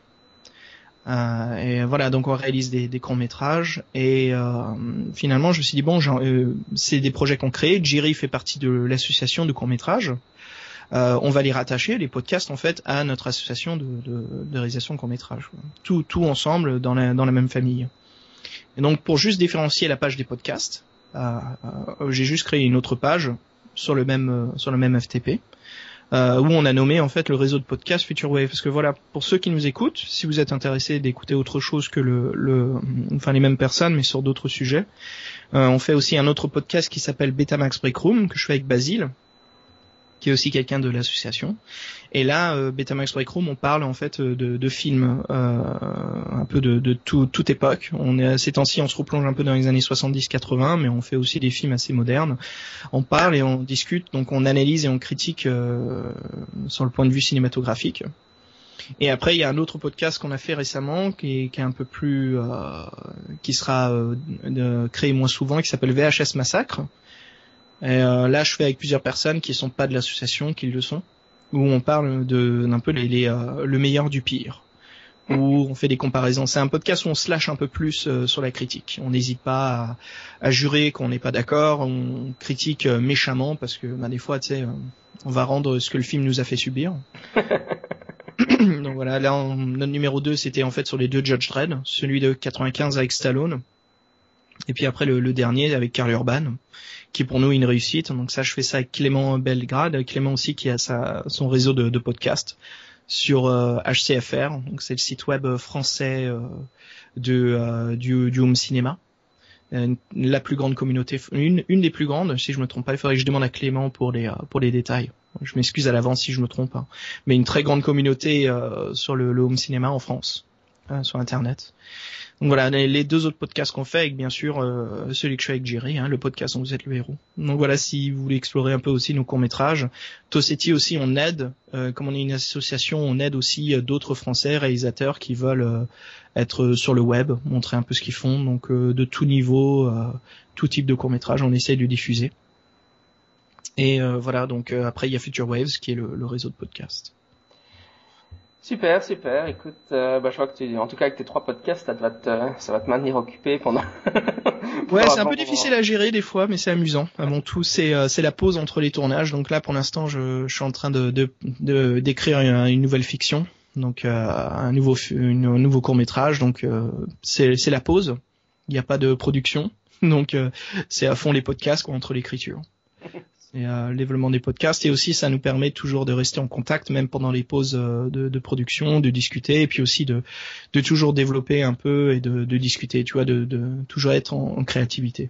Euh, et voilà, donc on réalise des, des courts métrages et euh, finalement je me suis dit bon, c'est des projets qu'on crée. Jiri fait partie de l'association de courts métrages euh, on va les rattacher, les podcasts en fait, à notre association de, réalisation de court métrage. Tout, tout ensemble dans la, dans la même famille. Et donc pour juste différencier la page des podcasts, euh, euh, j'ai juste créé une autre page sur le même sur le même FTP. où on a nommé en fait le réseau de podcasts Future Wave parce que voilà pour ceux qui nous écoutent si vous êtes intéressé d'écouter autre chose que le, le enfin les mêmes personnes mais sur d'autres sujets on fait aussi un autre podcast qui s'appelle Betamax Break Room que je fais avec Basile qui est aussi quelqu'un de l'association. Et là, euh, Betamax Break Room, on parle en fait de, films euh, un peu de, de tout, toute époque. On est ces temps-ci, on se replonge un peu dans les années 70-80, mais on fait aussi des films assez modernes. On parle et on discute, donc on analyse et on critique euh, sur le point de vue cinématographique. Et après, il y a un autre podcast qu'on a fait récemment, qui est un peu plus, euh, qui sera euh, créé moins souvent, qui s'appelle VHS Massacre, et euh, là, je fais avec plusieurs personnes qui sont pas de l'association, qui le sont, où on parle de d'un peu les, les euh, le meilleur du pire, où on fait des comparaisons. C'est un podcast où on se lâche un peu plus euh, sur la critique. On n'hésite pas à, à jurer qu'on n'est pas d'accord, on critique méchamment parce que bah, des fois, tu sais, on va rendre ce que le film nous a fait subir. Donc voilà, là, notre numéro 2, c'était en fait sur les deux Judge Dredd, celui de 95 avec Stallone, et puis après le, le dernier avec Carl Urban qui pour nous une réussite. Donc ça, je fais ça avec Clément Belgrade, Clément aussi qui a sa, son réseau de, podcasts sur HCFR, euh, donc c'est le site web français euh, de euh, du, du, home cinéma. la plus grande communauté, une, une des plus grandes, si je me trompe pas, il faudrait que je demande à Clément pour les pour les détails. Je m'excuse à l'avance si je me trompe, hein. mais une très grande communauté sur le, le, home cinéma en France, sur Internet. Donc voilà, les deux autres podcasts qu'on fait, avec bien sûr euh, celui que je fais avec Jerry, hein, le podcast dont vous êtes le héros. Donc voilà, si vous voulez explorer un peu aussi nos courts-métrages. Tossetti aussi, on aide, euh, comme on est une association, on aide aussi euh, d'autres Français réalisateurs qui veulent être sur le web, montrer un peu ce qu'ils font. Donc de tout niveau, tout type de court-métrage, on essaye de diffuser. Et voilà, donc après il y a Future Waves qui est le, le réseau de podcasts. Super, super. Écoute, euh, bah, je crois que tu, en tout cas avec tes trois podcasts, ça va te, ça va te maintenir occupé pendant. ouais, c'est un peu difficile à gérer des fois, mais c'est amusant. Avant tout, c'est euh, c'est la pause entre les tournages. Donc là, pour l'instant, je, je suis en train de de d'écrire une, nouvelle fiction, donc euh, un nouveau un nouveau court métrage. Donc euh, c'est c'est la pause. Il n'y a pas de production, donc c'est à fond les podcasts quoi, entre l'écriture et euh, le développement des podcasts et aussi ça nous permet toujours de rester en contact même pendant les pauses euh, de, de, production, de discuter et puis aussi de, de toujours développer un peu et de, de discuter, tu vois, de, de toujours être en, créativité.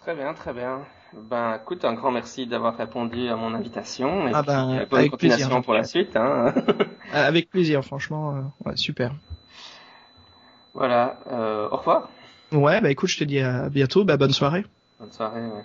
Très bien, très bien. Ben, écoute, un grand merci d'avoir répondu à mon invitation et ah ben, bonne avec continuation pour la suite. Hein. avec plaisir, franchement, euh, ouais, super. Voilà, euh, au revoir. Ouais, bah écoute, je te dis à bientôt, bah bonne soirée. Bonne soirée, ouais.